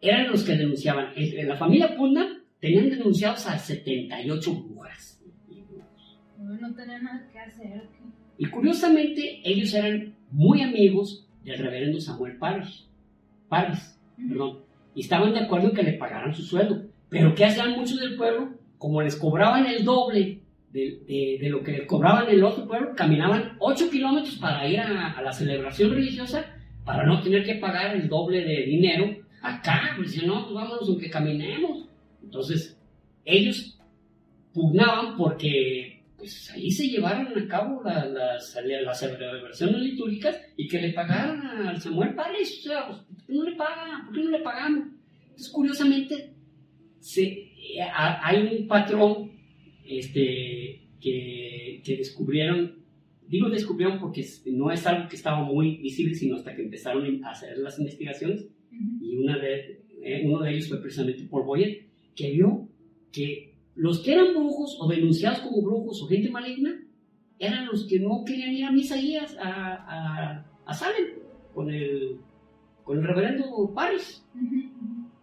eran los que denunciaban. En la familia Putnam tenían denunciados a 78 brujas. No, no tenía nada que hacer. Y curiosamente, ellos eran muy amigos del reverendo Samuel Parris. Parris, perdón. Y estaban de acuerdo en que le pagaran su sueldo. Pero ¿qué hacían muchos del pueblo? Como les cobraban el doble de, de- de lo que les cobraban el otro pueblo, caminaban 8 kilómetros para ir a, a la celebración religiosa para no tener que pagar el doble de dinero acá. Pues decían, no, pues vámonos aunque caminemos. Entonces, ellos pugnaban porque pues ahí se llevaron a cabo la- las, las celebraciones litúrgicas y que le pagaran al Samuel Párez. O sea, pues, ¿por qué no le pagan? ¿Por qué no le pagamos? Entonces, curiosamente, se, eh, ha- hay un patrón este, que, que descubrieron, digo descubrieron porque no es algo que estaba muy visible, sino hasta que empezaron a hacer las investigaciones. Y una de, eh, uno de ellos fue precisamente Paul Boyer, que vio que los que eran brujos o denunciados como brujos o gente maligna eran los que no querían ir a misa ahí a, a, a- a Salem con el, con el reverendo Paris.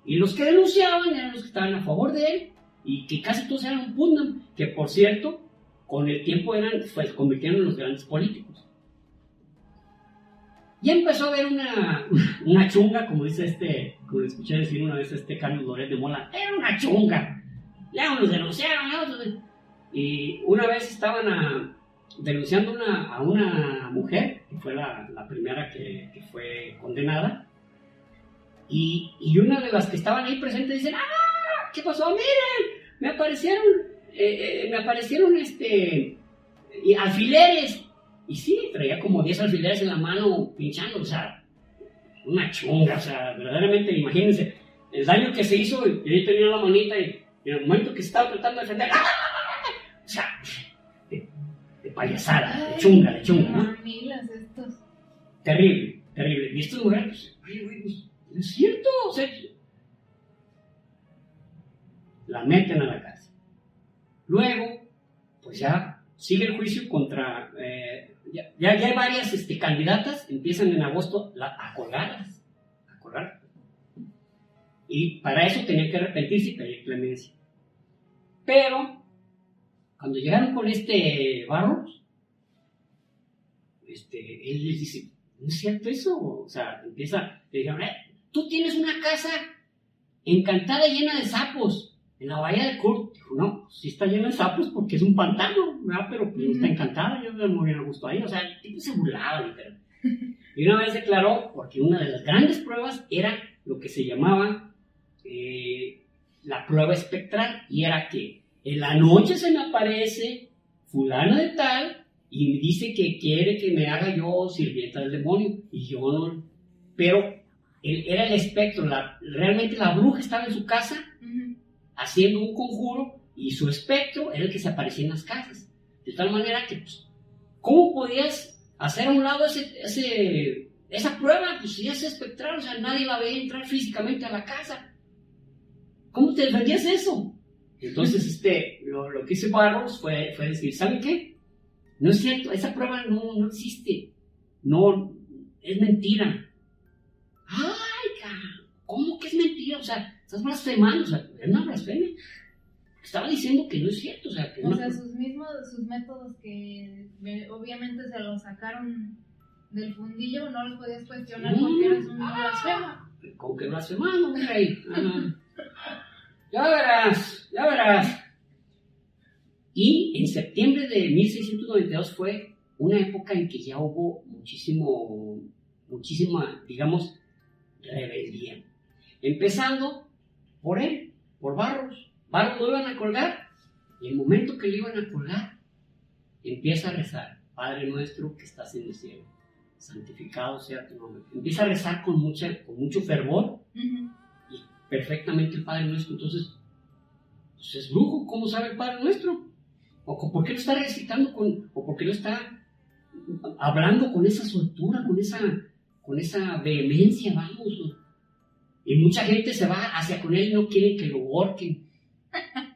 Y los que denunciaban eran los que estaban a favor de él y que casi todos eran un Putnam, que por cierto, con el tiempo eran, pues, convirtieron en los grandes políticos. Ya empezó a haber una, una chunga, como dice este, como escuché decir una vez a este Carlos Loret de Mola, era una chunga. Ya unos denunciaron, otros. Y una vez estaban denunciando una- a una mujer, que fue la, primera que fue condenada, Y, y una de las que estaban ahí presentes dicen, ¡ah! ¿Qué pasó? Miren, me aparecieron, eh, eh, me aparecieron este, y alfileres. Y sí, traía como 10 alfileres en la mano pinchando, o sea, una chunga, o sea, verdaderamente, imagínense, el daño que se hizo, y ahí tenía la manita, y, en el momento que estaba tratando de defender, ¡ah! o sea, de, de payasada, de chunga, de chunga, ¿no? Estos. Terrible, terrible. Y estas mujeres, pues, oye, güey, pues, es cierto, o sea, la meten a la cárcel. Luego, pues ya sigue el juicio contra, eh, ya, ya, hay varias este, candidatas, empiezan en agosto a colgarlas, a colgar. Y para eso tenían que arrepentirse y pedir clemencia. Pero, cuando llegaron con este Barros, este, él les dice, ¿no es cierto eso? O sea, empieza, le dijeron, "Eh, tú tienes una casa encantada llena de sapos en la bahía de Kurt. Dijo, no, pues sí está llena de sapos porque es un pantano, ¿verdad? Pero pues no está encantada, yo me moría a gusto ahí. O sea, el tipo se burlaba, literal. Y una vez declaró, porque una de las grandes pruebas era lo que se llamaba eh, la prueba espectral, y era que en la noche se me aparece fulana de tal y me dice que quiere que me haga yo sirvienta del demonio, y yo no, pero era el espectro, la- realmente la bruja estaba en su casa haciendo un conjuro y su espectro era el que se aparecía en las casas. De tal manera que, pues, ¿cómo podías hacer a un lado ese, ese- esa prueba? Pues si es espectral, o sea, nadie la veía entrar físicamente a la casa. ¿Cómo te defendías eso? Entonces, este, lo, lo que hizo Barros fue, fue decir, ¿saben qué? No es cierto, esa prueba no, no existe. No, es mentira. ¡Ay, ca- ¿Cómo que es mentira? O sea, estás blasfemando, o sea, es una blasfemia. Estaba diciendo que no es cierto, o sea, que O no- sea, sus mismos, sus métodos que obviamente se los sacaron del fundillo, no los podías cuestionar Mm. porque eres un blasfemo. con que blasfemando, mi rey. Ah. ya verás, ya verás. Y en septiembre de 1692 fue una época en que ya hubo muchísimo, muchísima, digamos, rebeldía. Empezando por él, por Barros. Barros lo iban a colgar y el momento que lo iban a colgar, empieza a rezar, Padre nuestro que estás en el cielo, santificado sea tu nombre. Empieza a rezar con, mucha, con mucho fervor Ujú. y perfectamente el Padre nuestro. Entonces, pues es brujo, ¿cómo sabe el Padre nuestro? ¿O por qué lo está recitando con, o por qué lo está hablando con esa soltura, con esa, con esa vehemencia, vamos? Y mucha gente se va hacia con él y no quieren que lo ahorquen.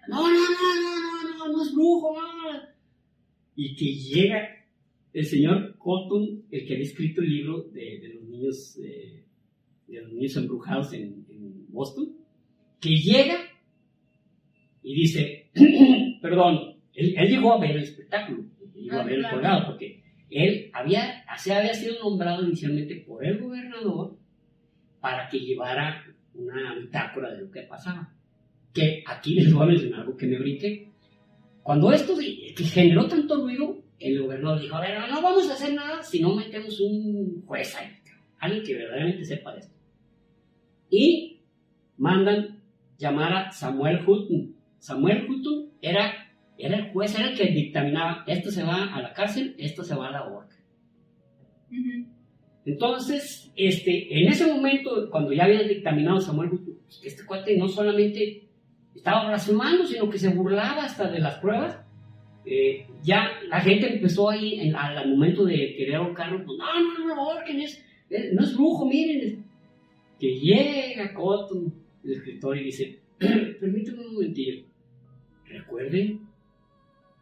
No, no, no, no, no, no, no es brujo, no. Y que llega el señor Cotton, el que había escrito el libro de, de los niños, eh, de los niños embrujados en, en Boston, que llega y dice, perdón, él, él llegó a ver el espectáculo, llegó a Ah, ver el colgado, porque él había, se había sido nombrado inicialmente por el gobernador para que llevara una bitácora de lo que pasaba. Que aquí les voy a mencionar algo que me brinqué. Cuando esto que generó tanto ruido, el gobernador dijo, a ver, no, vamos a hacer nada si no metemos un juez ahí, alguien que verdaderamente sepa de esto. Y mandan llamar a Samuel Hutton. Samuel Hutton era, era el juez, era el que dictaminaba, esto se va a la cárcel, esto se va a la horca. Entonces, este, en ese momento, cuando ya había dictaminado Samuel que este cuate no solamente estaba blasfemando, sino que se burlaba hasta de las pruebas, eh, ya la gente empezó ahí, en- al, al momento de querer ahorcarlo, pues, no, no, no, lo ahorquen, es, no es brujo, miren, que llega Cotton, el escritor, y dice, permítame un momentillo, recuerden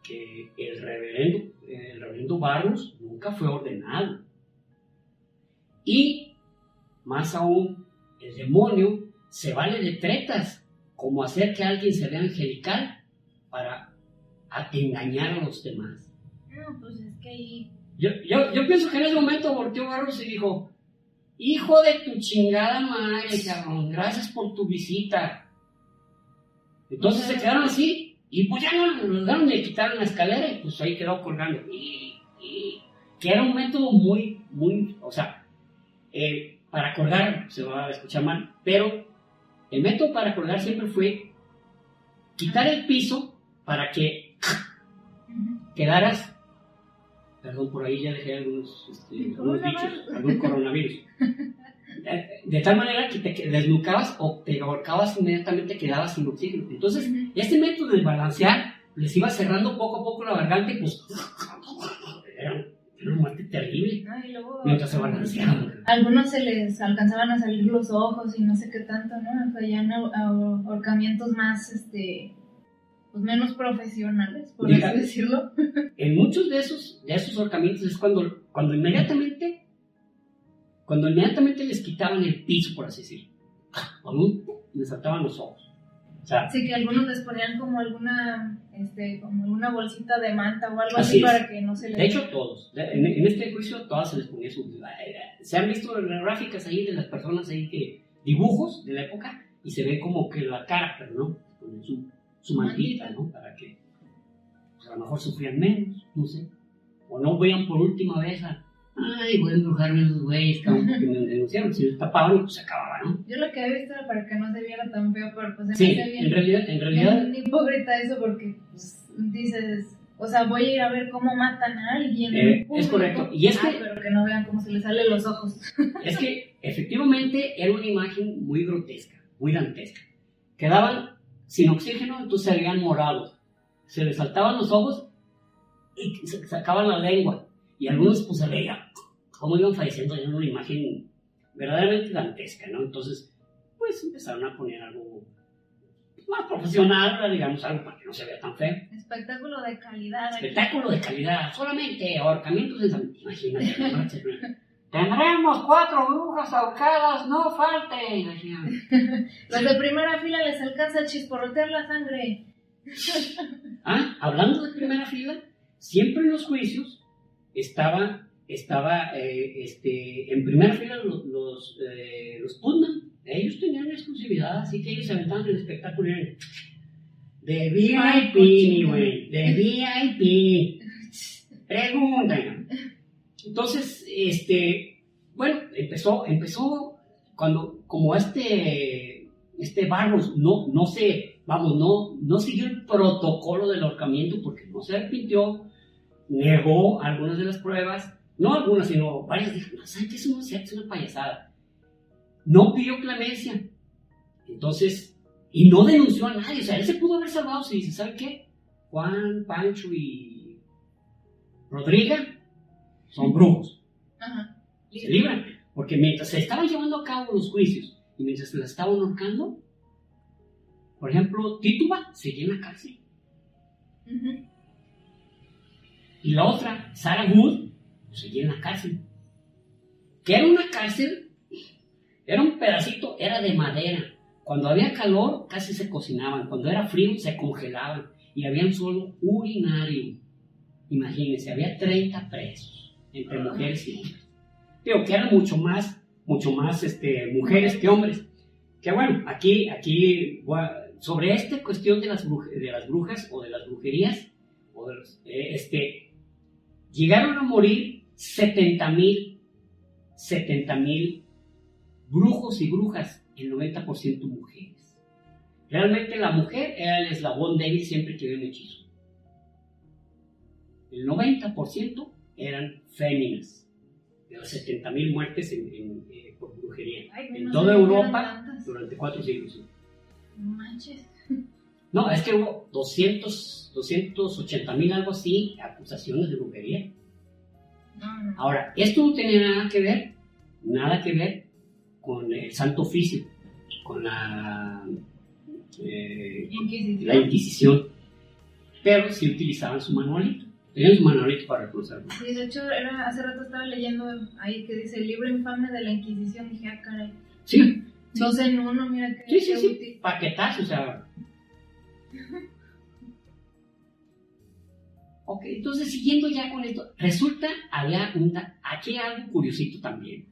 que el reverendo, el reverendo Barros nunca fue ordenado. Y, más aún, el demonio se vale de tretas, como hacer que alguien se vea angelical para engañar a los demás. No, pues es que. Yo, yo, yo pienso que en ese momento volteó Barros y dijo, hijo de tu chingada madre, cabrón, gracias por tu visita. Entonces se quedaron así, y pues ya no lo dejaron de quitar la escalera, y pues ahí quedó colgando. Y, y- que era un método muy, muy, o sea, eh, para colgar, se va a escuchar mal, pero el método para colgar siempre fue quitar el piso para que quedaras, perdón, por ahí ya dejé algunos, este, algunos bichos, algún coronavirus. De, tal manera que te desnucabas o te ahorcabas inmediatamente quedabas sin oxígeno. Entonces, este método de balancear les iba cerrando poco a poco la garganta y pues era, una muerte terrible mientras se balanceaban. Algunos se les alcanzaban a salir los ojos y no sé qué tanto, ¿no? Fallan ahorcamientos más, este, pues menos profesionales, por así decirlo. En muchos de esos, de esos ahorcamientos es cuando, cuando inmediatamente, cuando inmediatamente les quitaban el piso, por así decirlo, les saltaban los ojos. Sí, que algunos les ponían como alguna, este, como una bolsita de manta o algo así, para que no se les... De hecho, todos. En, en, este juicio, todas se les ponía su... Se han visto gráficas ahí de las personas ahí que... Dibujos de la época y se ve como que la cara, pero no, con su su maldita, ¿no? Para que pues, a lo mejor sufrían menos, no sé. O no vean por última vez a, ay, voy a embrujarme a esos güeyes, que me denunciaron. Si los tapaban, pues se acababa, ¿no? Yo lo que había visto era para que no se viera tan feo, pero pues sí, en realidad, en realidad. Es hipócrita eso porque pues, dices, o sea, voy a ir a ver cómo matan a alguien. Eh, es correcto. Y es ah, que, pero que no vean cómo se les salen los ojos. es que efectivamente era una imagen muy grotesca, muy dantesca. Quedaban sin oxígeno, entonces se veían morados. Se les saltaban los ojos y se sacaban la lengua. Y algunos pues se veían cómo iban falleciendo en una imagen verdaderamente dantesca, ¿no? Entonces, pues empezaron a poner algo más profesional, digamos, algo para que no se vea tan feo. Espectáculo de calidad. Espectáculo de calidad, solamente ahorcamientos de San... Imagínate, Tendremos cuatro brujas ahorcadas, no falte. Los de primera fila les alcanza a chisporrotear la sangre. ah, hablando de primera fila, siempre en los juicios estaba, estaba eh, este, en primera fila los, los, eh, los Putnam. Ellos tenían exclusividad, así que ellos se aventaban el espectáculo. De VIP, mi güey, de VIP. Preguntan. Entonces, este, bueno, empezó, empezó cuando, como este, este Barros no, no se, vamos, no, no siguió el protocolo del ahorcamiento porque no se arrepintió, negó algunas de las pruebas, no algunas, sino varias, dijo, no, ¿saben qué? Eso no es una payasada. No pidió clemencia. Entonces, y no denunció a nadie, o sea, él se pudo haber salvado si dice, ¿saben qué? Juan, Pancho y Rodríguez son brujos. Se libran. Porque mientras se estaban llevando a cabo los juicios y mientras se la estaban ahorcando, por ejemplo, Tituba seguía en la cárcel. Y la otra, Sarah Wood, seguía en la cárcel. Que era una cárcel, era un pedacito, era de madera. Cuando había calor, casi se cocinaban. Cuando era frío, se congelaban. Y había un solo urinario. Imagínense, había 30 presos entre mujeres y hombres. Digo que eran mucho más, mucho más este, mujeres que hombres. Que bueno, aquí, aquí, sobre esta cuestión de las, de las brujas o de las brujerías, o de los, eh, este, llegaron a morir 70 mil, 70 mil brujos y brujas, el 90% mujeres. Realmente la mujer era el eslabón débil siempre que había un hechizo. El 90% eran féminas. De las 70.000 muertes en, eh, por brujería. en toda Europa durante cuatro siglos. No, es que hubo 200, 280 mil, algo así, acusaciones de brujería. Ahora, esto no tenía nada que ver, nada que ver con el Santo Oficio, con la, eh, Inquisición. la Inquisición, pero sí utilizaban su manualito. Tenían su para reconocerlo. Sí, de hecho, era, hace rato estaba leyendo ahí que dice el libro infame de la Inquisición. Dije, ah, caray. Sí. Dos en uno, mira que. Sí, sí, sí. Paquetazo, o sea. ok, entonces siguiendo ya con esto, resulta, había aquí hay algo curiosito también.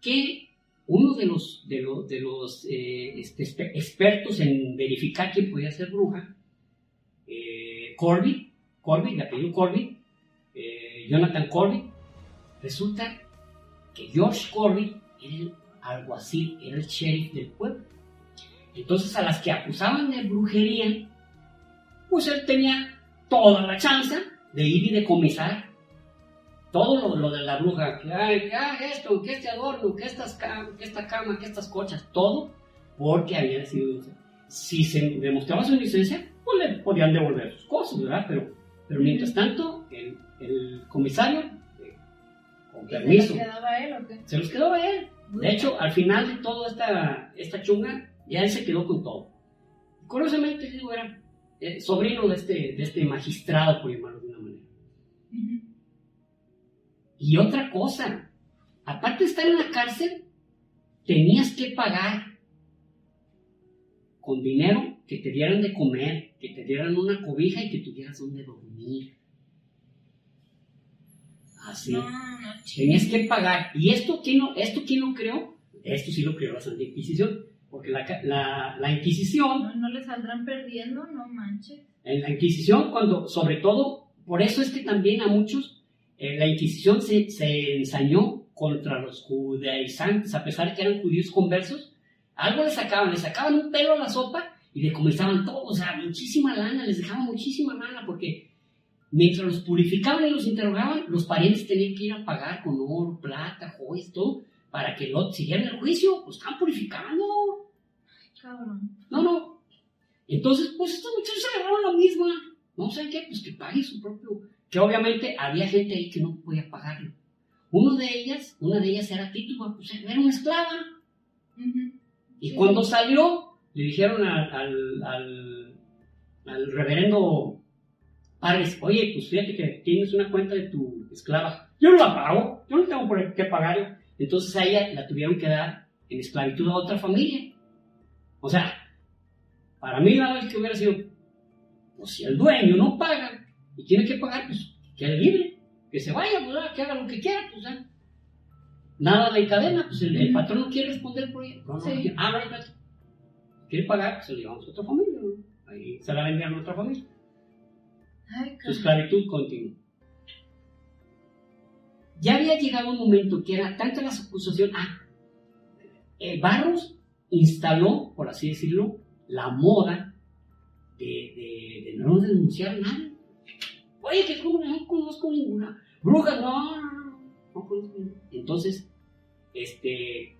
Que uno de los, de los, de los eh, este, expertos en verificar quién podía ser bruja, eh, Corby, Corby, de apellido Corby, eh, Jonathan Corby, resulta que George Corbett era el alguacil, era el sheriff del pueblo. Entonces a las que acusaban de brujería, pues él tenía toda la chance de ir y decomisar todo lo, de la bruja, que, hay, que esto, que este adorno, que, estas, que esta cama, que estas cochas, todo porque había sido Si se demostraba su inocencia, pues le podían devolver sus cosas, ¿verdad? Pero, pero mientras tanto, el, el comisario, eh, con permiso. ¿Se los quedaba a él o qué? Se los quedaba él. De hecho, al final de toda esta, esta chunga, ya él se quedó con todo. Curiosamente, digo, era eh, sobrino de este, de este magistrado, por llamarlo de una manera. Y otra cosa, aparte de estar en la cárcel, tenías que pagar con dinero que te dieran de comer, que te dieran una cobija y que tuvieras donde dormir. Así. No, no, Tenías que pagar. ¿Y esto quién, lo, esto quién lo creó? Esto sí lo creó la Santa Inquisición. Porque la, la, la Inquisición... No, no le saldrán perdiendo, no manches. En la Inquisición, cuando, sobre todo, por eso es que también a muchos eh, la Inquisición se, se ensañó contra los judaizantes, a pesar de que eran judíos conversos, algo les sacaban, les sacaban un pelo a la sopa y le comenzaban todo, o sea, muchísima lana, les dejaban muchísima lana porque mientras los purificaban y los interrogaban, los parientes tenían que ir a pagar con oro, plata, joyas, todo, para que lo siguieran el juicio, pues estaban purificando. Cabrón. No, no. Entonces, pues estos muchachos se agarraron la misma. No sé qué, pues que pague su propio. Que obviamente había gente ahí que no podía pagarlo. Uno de ellas, una de ellas era Tituba, pues era una esclava. Y cuando salió, le dijeron al, al, al, reverendo Pares, oye, pues fíjate que tienes una cuenta de tu esclava. Yo no la pago, yo no tengo por qué pagarla. Entonces a ella la tuvieron que dar en esclavitud a otra familia. O sea, para mí la vez que hubiera sido, pues si el dueño no paga y tiene que pagar, pues que libre, que se vaya, pues, que haga lo que quiera, pues ya nada de cadena, pues el, patrón no quiere responder por ella. No, no, ah, no, quiere pagar, pues se lo llevamos a otra familia, ¿no? Ahí se la vendían a otra familia. Ay, Su esclavitud continua. Ya había llegado un momento que era tanta la acusación, ah, eh, Barros instaló, por así decirlo, la moda de, no denunciar a nadie. Oye, que como no conozco ninguna bruja, no, no, no, no conozco ninguna. Entonces, este,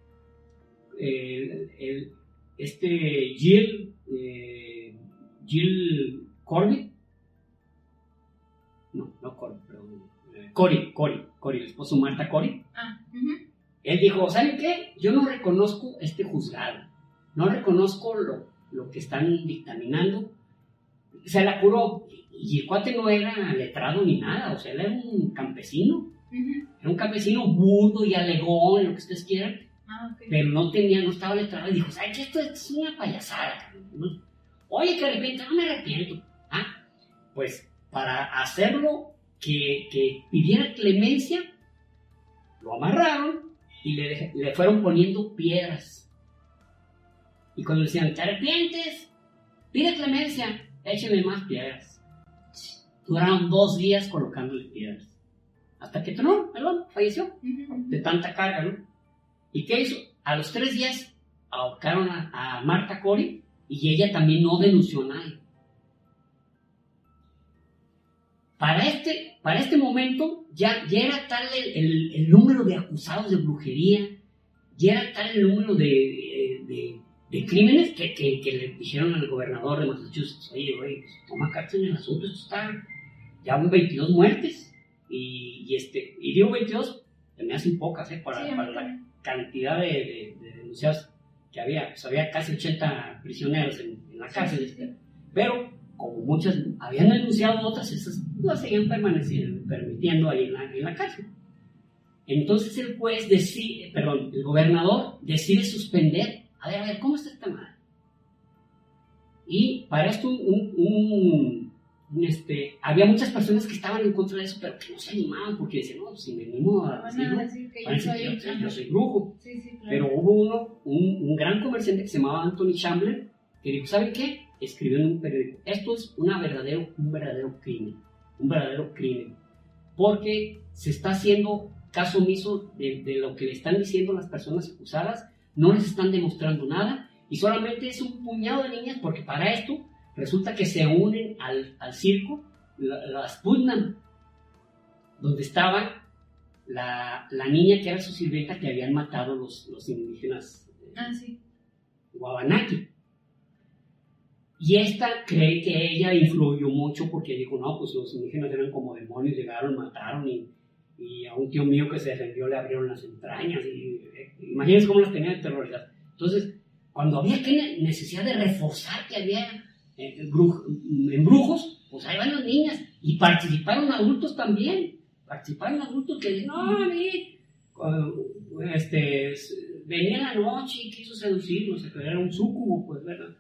el, el, este Jill, eh, Jill Corbett, no, no Corbett, perdón, eh, Cory, Cory, Cory, el esposo Marta Cory, Ah, él dijo, ¿saben qué? Yo no reconozco este juzgado, no reconozco lo, lo que están dictaminando. Se la curó, y el cuate no era letrado ni nada, o sea, él era un campesino, era un campesino burdo y alegón, lo que ustedes quieran, Ah, ok. pero no tenía, no estaba letrado y dijo, ¿sabes qué? Esto, esto es una payasada. cabrón". Oye, que de repente no me arrepiento. Ah, pues para hacerlo que, que pidiera clemencia, lo amarraron y le, le fueron poniendo piedras. Y cuando le decían, ¿te arrepientes? Pide clemencia, écheme más piedras. Duraron dos días colocándole piedras. Hasta que tronó, perdón, falleció de tanta carga, ¿no? ¿Y qué hizo? A los tres días ahorcaron a, a Marta Cori y ella también no denunció a nadie. Para este, para este momento ya, ya era tal el, el- el número de acusados de brujería, ya era tal el número de, de- de crímenes que, que- que le dijeron al gobernador de Massachusetts, oye, oye, toma cartas en el asunto, esto está, ya hubo 22 muertes, y, y este, y digo 22, se me hacen pocas, ¿eh? Para, Sí, para la cantidad de, de- de denunciados que había, pues había casi 80 prisioneros en, en la cárcel, Sí, sí, este, pero como muchas habían denunciado otras, esas las seguían permaneciendo, permitiendo ahí en la, en la cárcel. Entonces el juez decide, perdón, el gobernador decide suspender, a ver, a ver, ¿cómo está esta madre? Y para esto un, un- un- este, había muchas personas que estaban en contra de eso, pero que no se animaban porque decían, no, si me animo a Van a decirlo, decir que yo soy. yo, yo soy brujo. Sí, sí, claro. Pero hubo uno, un, un gran comerciante que se llamaba Anthony Chamberlain, que dijo, ¿saben qué? Escribió en un periódico, esto es una verdadero, un verdadero crimen, un verdadero crimen, porque se está haciendo caso omiso de, de lo que le están diciendo las personas acusadas, no les están demostrando nada y solamente es un puñado de niñas porque para esto resulta que se unen al, al circo las Putnam, donde estaba la, la, niña que era su sirvienta que habían matado los, los indígenas eh, ah, sí. Guabanaki. Y esta cree que ella influyó mucho porque dijo, no, pues los indígenas eran como demonios, llegaron, mataron y, y a un tío mío que se defendió le abrieron las entrañas. Y, eh, imagínense cómo las tenían terrorizadas. Entonces, cuando había que necesidad de reforzar que había eh, embrujos, pues ahí van las niñas. Y participaron adultos también. Participaron adultos que no, a mí, este, venía la noche y quiso seducirnos, era un sucubo, pues, ¿verdad?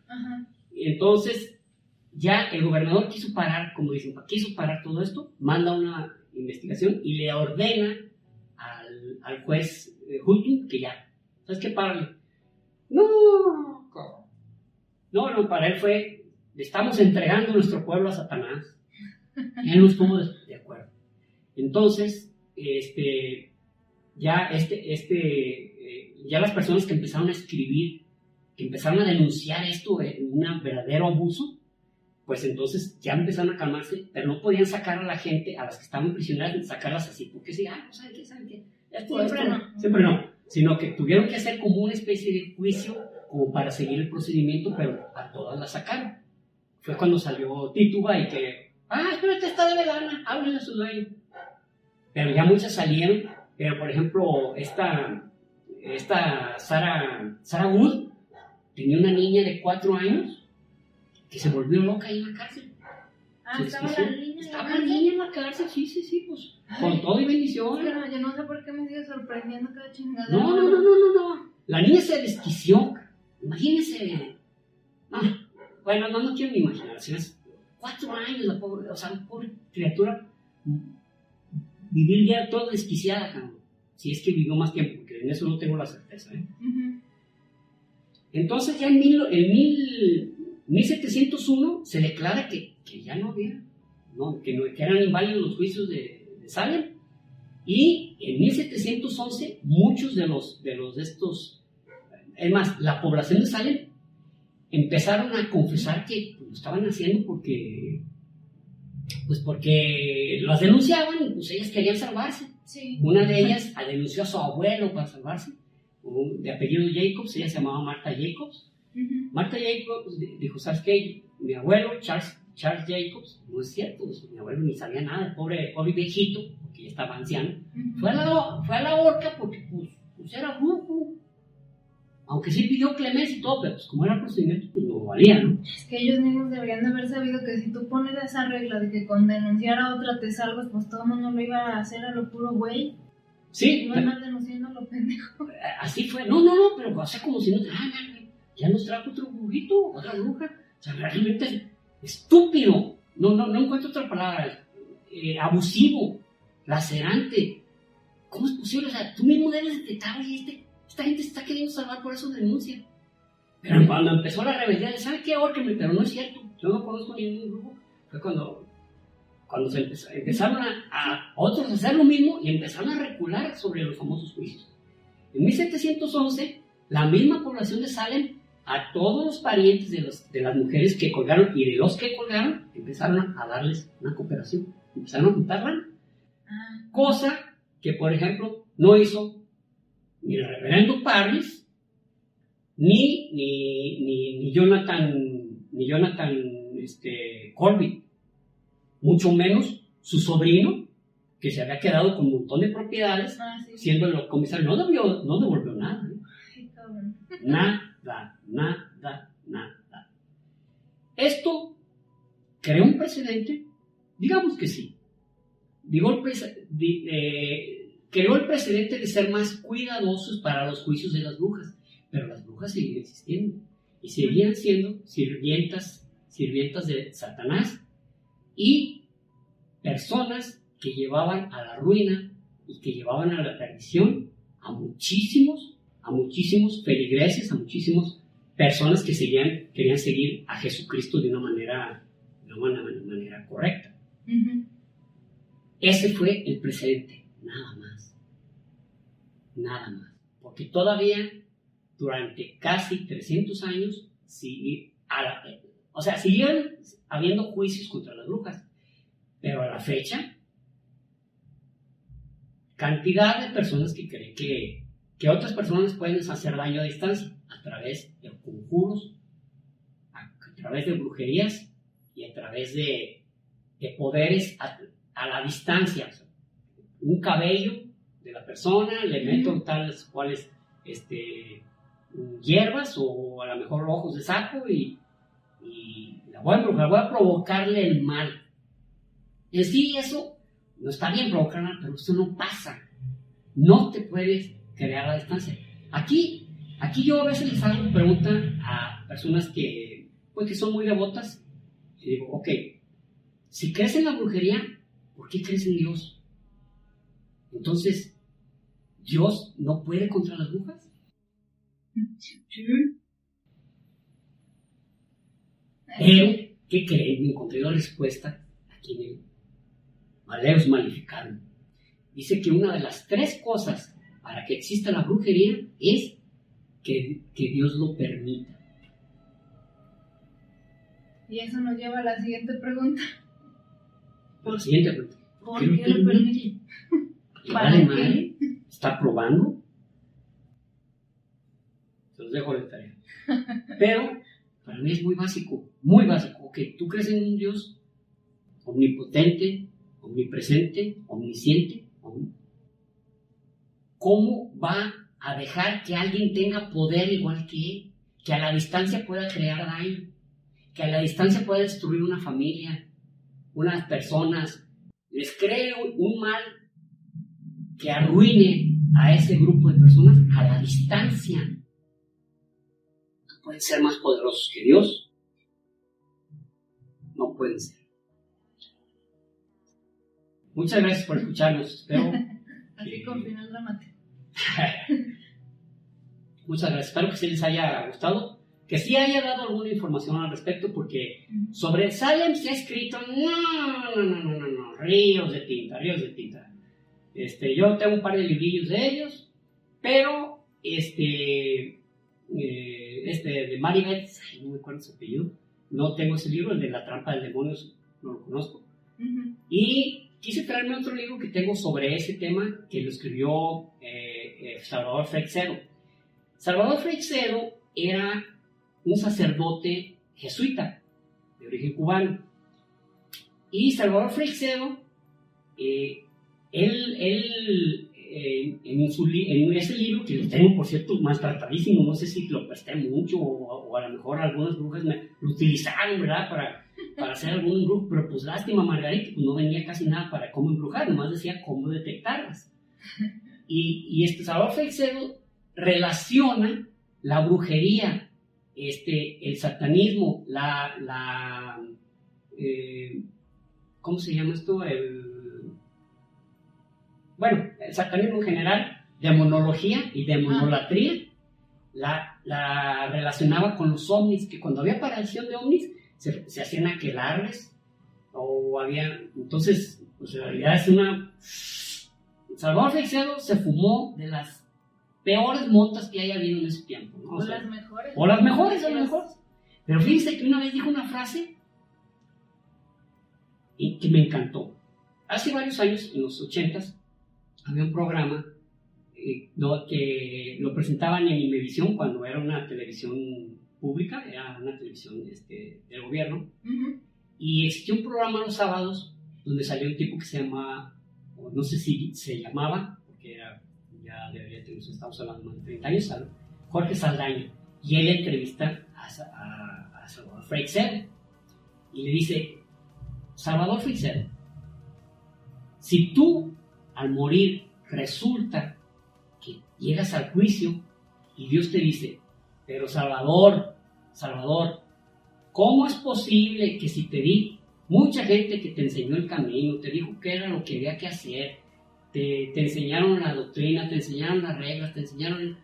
Entonces, ya el gobernador quiso parar, como dicen, quiso parar todo esto, manda una investigación y le ordena al, al juez eh, que ya, ¿sabes qué? Párale. No, no, no, para él fue, estamos entregando nuestro pueblo a Satanás. él no estuvo de, acuerdo. Entonces, este, ya, este, este, eh, ya las personas que empezaron a escribir, que empezaron a denunciar esto, un verdadero abuso, pues entonces ya empezaron a calmarse, pero no podían sacar a la gente, a las que estaban prisioneras, sacarlas así, porque si, ah, ¿saben qué? ¿saben qué? siempre no. Siempre no sino que tuvieron que hacer como una especie de juicio como para seguir el procedimiento, pero a todas las sacaron. Fue cuando salió Tituba y que, ah, espérate, está de lana, háblenle a su dueño. Pero ya muchas salieron, pero por ejemplo, esta, esta Sara, Sara Wood tenía una niña de cuatro años que se volvió loca ahí en la cárcel. Ah, estaba la niña. Estaba la niña en la cárcel, sí, sí, sí, pues. Con todo y bendición. Pero yo no sé por qué me sigue sorprendiendo cada chingada. No, no, no, no, no. La niña se desquició. Imagínese. No, bueno, no, no quiero ni imaginar. Si es cuatro años, la pobre, o sea, la pobre criatura. Vivir ya toda desquiciada, cabrón. Si es que vivió más tiempo, porque en eso no tengo la certeza, ¿eh? Entonces, ya en, mil, en mil, 1701 se declara que que ya no había, no, que, no, que eran inválidos los juicios de, de, Salem. Y en 1711 muchos de los de los de estos, es más, la población de Salem empezaron a confesar que lo estaban haciendo porque pues porque las denunciaban y pues ellas querían salvarse. Una de ellas denunció a su abuelo para salvarse, de apellido Jacobs, ella se llamaba Marta Jacobs. Marta Jacobs dijo, ¿sabes qué? Mi abuelo, Charles Charles Jacobs, no es cierto, pues, mi abuelo ni sabía nada, el pobre, pobre viejito, porque ya estaba anciano, fue, a la, fue a la horca porque pues, pues era brujo. Aunque sí pidió clemencia y todo, pero pues como era procedimiento, pues no valía, ¿no? Es que ellos mismos deberían de haber sabido que si tú pones esa regla de que con denunciar a otra te salvas, pues todo el mundo lo iba a hacer a lo puro güey. Sí. Iban denunciando a lo pendejo. Así fue. No, no, no, pero hace como si no... Ah, ya nos trajo otro brujito, otra bruja. O sea, realmente estúpido, no, no, no encuentro otra palabra, eh, abusivo, lacerante. ¿Cómo es posible? O sea, tú mismo debes detectar, oye, este, esta gente se está queriendo salvar por eso denuncia. Pero cuando empezó la rebeldía, ¿sabe qué? Ahorquenme, pero no es cierto. Yo no conozco ningún grupo. Fue cuando, cuando se empezaron a, a, otros a hacer lo mismo y empezaron a recular sobre los famosos juicios. En 1711, la misma población de Salem a todos los parientes de, los, de las mujeres que colgaron y de los que colgaron, empezaron a darles una cooperación, empezaron a juntarla. Ah. Cosa que, por ejemplo, no hizo ni el reverendo Parris, ni, ni, ni, Jonathan, ni Jonathan este, Corbett, mucho menos su sobrino, que se había quedado con un montón de propiedades, ah, siendo el comisario, no, devolvió nada. Nada nada, nada. Esto creó un precedente, digamos que sí. Digo, eh, creó el precedente de ser más cuidadosos para los juicios de las brujas, pero las brujas siguen existiendo y seguían siendo sirvientas, sirvientas de Satanás y personas que llevaban a la ruina y que llevaban a la perdición a muchísimos, a muchísimos feligreses, a muchísimos personas que seguían, querían seguir a Jesucristo de una manera, de una manera correcta. Ese fue el precedente, nada más. nada más. Porque todavía, durante casi 300 años, sigue, o sea, siguieron habiendo juicios contra las brujas. Pero a la fecha, cantidad de personas que creen que, que otras personas pueden hacer daño a distancia a través de conjuros, a, través de brujerías y a través de, de poderes a, la distancia. un cabello de la persona, le meto tales cuales este, hierbas o a lo mejor ojos de saco y, y la, voy a, voy a provocarle el mal. En sí, eso no está bien provocar mal, pero eso no pasa. No te puedes crear a distancia. Aquí, aquí yo a veces les hago pregunta a personas que, pues, que son muy devotas y digo, ok, si crees en la brujería, ¿por qué crees en Dios? Entonces, ¿Dios no puede contra las brujas? Pero, ¿qué creen? Me encontré la respuesta aquí en el Maleus Malificarum. Dice que una de las tres cosas para que exista la brujería es que, que Dios lo permita. Y eso nos lleva a la siguiente pregunta. La siguiente pregunta. ¿Por, qué, lo permite? ¿Para qué? ¿Está probando? Se los dejo de tarea. Pero para mí es muy básico, muy básico. Ok, tú crees en un Dios omnipotente, omnipresente, omnisciente. ¿Cómo va a dejar que alguien tenga poder igual que él? Que a la distancia pueda crear daño, que a la distancia pueda destruir una familia, unas personas, les cree un mal que arruine a ese grupo de personas a la distancia pueden ser más poderosos que Dios. No pueden ser. Muchas gracias por escucharnos. Espero Así con final dramático. Muchas gracias. Espero que sí les haya gustado. Que sí haya dado alguna información al respecto, porque sobre Salem se ha escrito no, no, no, no, no, no, ríos de tinta, ríos de tinta. Este, yo tengo un par de librillos de ellos, pero este, eh, este, de Maribeth, no me acuerdo su apellido, no tengo ese libro, el de La trampa del demonio, no lo conozco. Y quise traerme otro libro que tengo sobre ese tema, que lo escribió eh, eh, Salvador Freixedo. Salvador Freixedo era un sacerdote jesuita, de origen cubano. Y Salvador Freixedo, eh, él, él en, ese libro, que lo tengo, por cierto, más tratadísimo, no sé si lo presté mucho o, a lo mejor algunas brujas me, lo utilizaron, ¿verdad? Para, para hacer algún brujo, pero pues lástima, Margarita, pues no venía casi nada para cómo embrujar, nomás decía cómo detectarlas. Y, y este Salvador Freixedo relaciona la brujería, este, el satanismo, la, la eh, ¿cómo se llama esto? El, bueno, el satanismo en general, demonología y demonolatría, la, la, relacionaba con los ovnis, que cuando había aparición de ovnis se, se hacían aquelarres, o había, entonces, pues en realidad es una... Salvador Freixedo se fumó de las peores motas que haya habido en ese tiempo. O, las mejores. O las mejores, o las mejores. Pero fíjense que una vez dijo una frase y que me encantó. Hace varios años, en los ochentas, había un programa eh, que lo presentaban en Imevisión cuando era una televisión pública, era una televisión este, del gobierno, y existió un programa los sábados donde salió un tipo que se llamaba, o no sé si se llamaba, porque era, ya debería tener, estamos hablando de 30 años, Jorge Saldaña, y él entrevista a, a, Salvador Freixedo, y le dice, Salvador Freixedo, si tú al morir resulta que llegas al juicio y Dios te dice, pero Salvador, Salvador, ¿cómo es posible que si te di mucha gente que te enseñó el camino, te dijo qué era lo que había que hacer, te, enseñaron la doctrina, te enseñaron las reglas, te enseñaron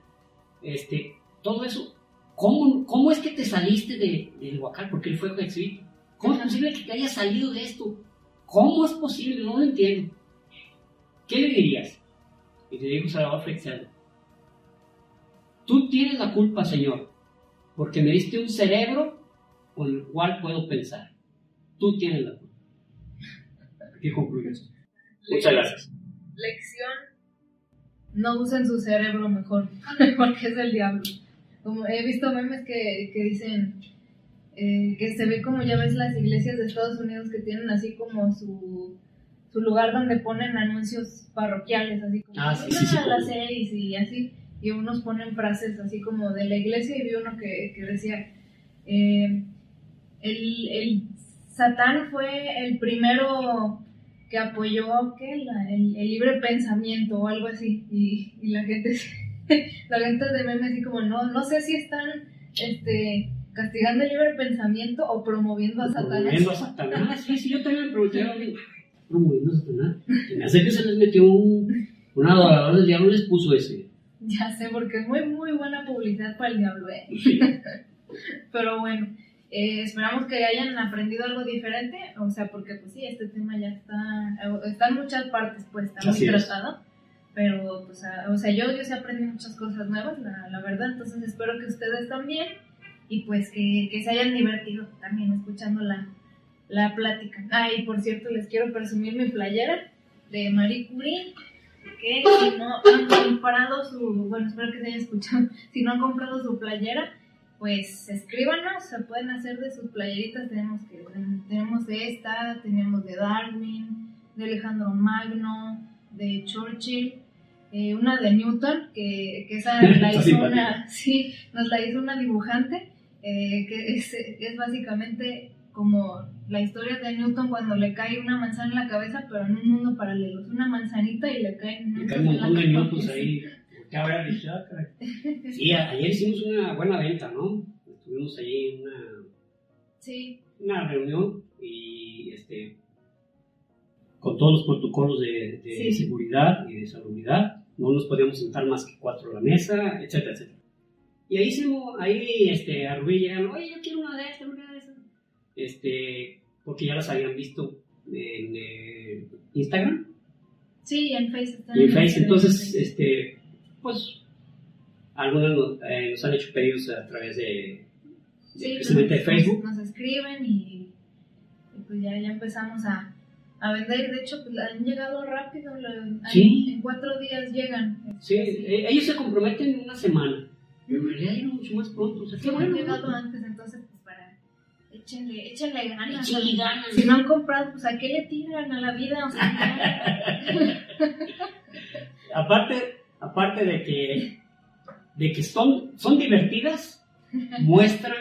este, todo eso, ¿cómo, cómo es que te saliste de, del Huacal? Porque él fue jesuita. ¿Cómo es posible que te hayas salido de esto? ¿Cómo es posible? No lo entiendo. ¿Qué le dirías? Y te dijo Salvador Freixedo, Tú tienes la culpa, Señor, porque me diste un cerebro con el cual puedo pensar. Tú tienes la culpa. ¿Qué concluyes? Muchas gracias. Lección. No usen su cerebro mejor, porque es el diablo. Como he visto memes que, que dicen eh, que se ve como ya ves las iglesias de Estados Unidos que tienen así como su, su lugar donde ponen anuncios parroquiales, así como Ah, sí, sí, sí, a las seis y así, y unos ponen frases así como de la iglesia y vi uno que, que decía, eh, el, el Satán fue el primero que apoyó ¿qué? La- el, el libre pensamiento o algo así, y, y la gente la gente de meme así como no, no sé si están este castigando el libre pensamiento o promoviendo a Satanás. Promoviendo a Satanás. Sí, sí, yo también me pregunté, oye, promoviendo a Satanás. Me hace que se les metió un, un adorador del diablo, les puso ese. Ya sé, porque es muy, muy buena publicidad para el diablo, ¿eh? Sí. Pero bueno, eh, esperamos que hayan aprendido algo diferente, o sea, porque pues sí, este tema ya está, está en muchas partes, pues está Así muy es. tratado, pero pues, ah, o sea, yo, yo sí aprendí muchas cosas nuevas, la, la verdad, entonces espero que ustedes también y pues que, que se hayan divertido también escuchando la, la plática. Ah, y por cierto, les quiero presumir mi playera de Marie Curie, que si no han comprado su, bueno, espero que se haya escuchado, si no han comprado su playera, pues escríbanos, se pueden hacer de sus playeritas, tenemos que tenemos esta, tenemos de Darwin, de Alejandro Magno, de Churchill, eh, una de Newton, que, que esa la hizo una, sí, nos la hizo una dibujante, eh, que es, es básicamente como la historia de Newton cuando le cae una manzana en la cabeza, pero en un mundo paralelo, es una manzanita y le cae un montón de minutos ahí. ¿Qué habrá dicho? Ah, caray. Sí, ayer hicimos una buena venta, ¿no? Estuvimos allí en una, Sí, una reunión y este con todos los protocolos de, de Sí. seguridad y de salubridad. No nos podíamos sentar más que cuatro a la mesa, etcétera, etcétera. Y ahí, se, ahí este, a Rubí oye, yo quiero una de estas, una de estas. Este, porque ya las habían visto en eh, Instagram sí, en Facebook. y en Face. Entonces, en este, pues, algunos nos, eh, nos han hecho pedidos a través de, Sí, precisamente de nos- Facebook. Nos, escriben y, y pues ya, ya empezamos a, a vender. De hecho, pues han llegado rápido. lo- Sí. En cuatro días llegan. Sí, eh, ellos se comprometen en una semana. Pero en realidad mucho más pronto. O sea, sí, qué han bueno. llegado antes, entonces. Échenle, échenle ganas. Échenle ganas. Si no han comprado, pues a qué le tiran a la vida. O sea. Aparte, aparte de que, de que son, son divertidas, muestran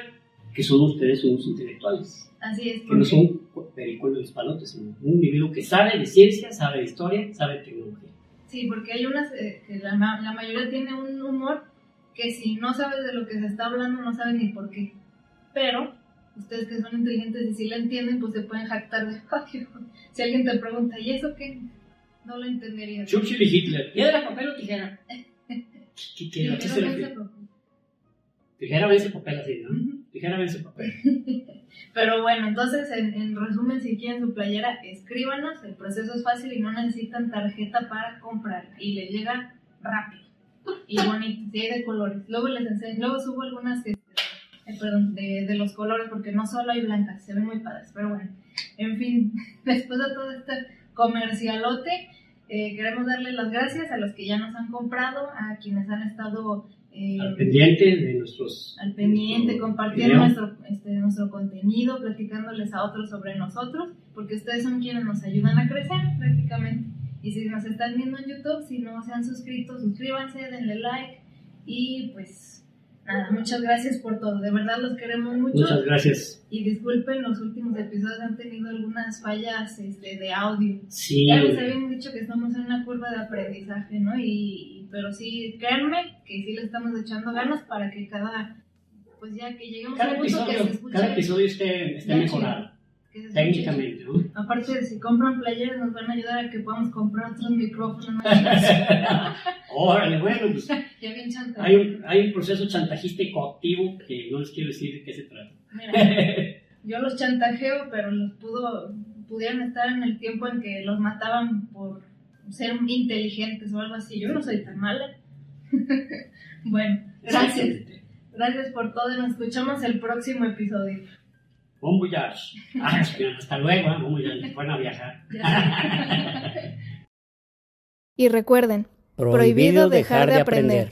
que son ustedes unos intelectuales. así es. Que no son pericuelos de los palotes, sino un individuo que sabe de ciencia, sabe de historia, sabe de tecnología. Sí, porque hay unas eh, que la, la mayoría tiene un humor que si no sabes de lo que se está hablando no sabes ni por qué. Pero ustedes que son inteligentes y si la entienden, pues se pueden jactar de "Ay, Si alguien te pregunta, ¿y eso qué? No lo entenderías. Churchill y Hitler. ¿Piedra, papel o tijera? ¿Qué, qué, Sí, ¿A qué se refiere? Tijera vence papel así, ¿no? Tijera vence papel. Pero bueno, entonces en, en resumen, si quieren su playera, escríbanos. El proceso es fácil y no necesitan tarjeta para comprar. Y les llega rápido y bonito, sí hay de colores. Luego les enseño, luego subo algunas este, eh, perdón, de, de los colores porque no solo hay blancas, se ven muy padres. Pero bueno, en fin, después de todo este comercialote, eh, queremos darle las gracias a los que ya nos han comprado, a quienes han estado eh, Al pendiente de nuestros. al pendiente, nuestro compartiendo nuestro, este, nuestro contenido, platicándoles a otros sobre nosotros, porque ustedes son quienes nos ayudan a crecer prácticamente. Y si nos están viendo en YouTube, si no se han suscrito, suscríbanse, denle like y pues nada, muchas gracias por todo, de verdad los queremos mucho Muchas gracias. y disculpen, los últimos episodios han tenido algunas fallas este, de audio. Sí, Ya les habían dicho que estamos en una curva de aprendizaje, ¿no? Y, pero sí, créanme que sí le estamos echando ganas para que cada, pues ya que lleguemos a cada un punto que se episodio, escuche, cada episodio esté, esté mejorado. Técnicamente, ¿no? Aparte de si compran playeras nos van a ayudar a que podamos comprar otros micrófonos. Órale, bueno, pues ya bien chanta. hay un, hay un proceso chantajista y coactivo que no les quiero decir de qué se trata. Mira, yo los chantajeo, pero los pudo, pudieron estar en el tiempo en que los mataban por ser inteligentes o algo así. Yo no soy tan mala. bueno, Gracias. Gracias por todo y nos escuchamos el próximo episodio. Bon voyage. Ah, hasta luego, ¿eh? bon voyage. Buena viajar. y recuerden, prohibido, dejar, de aprender.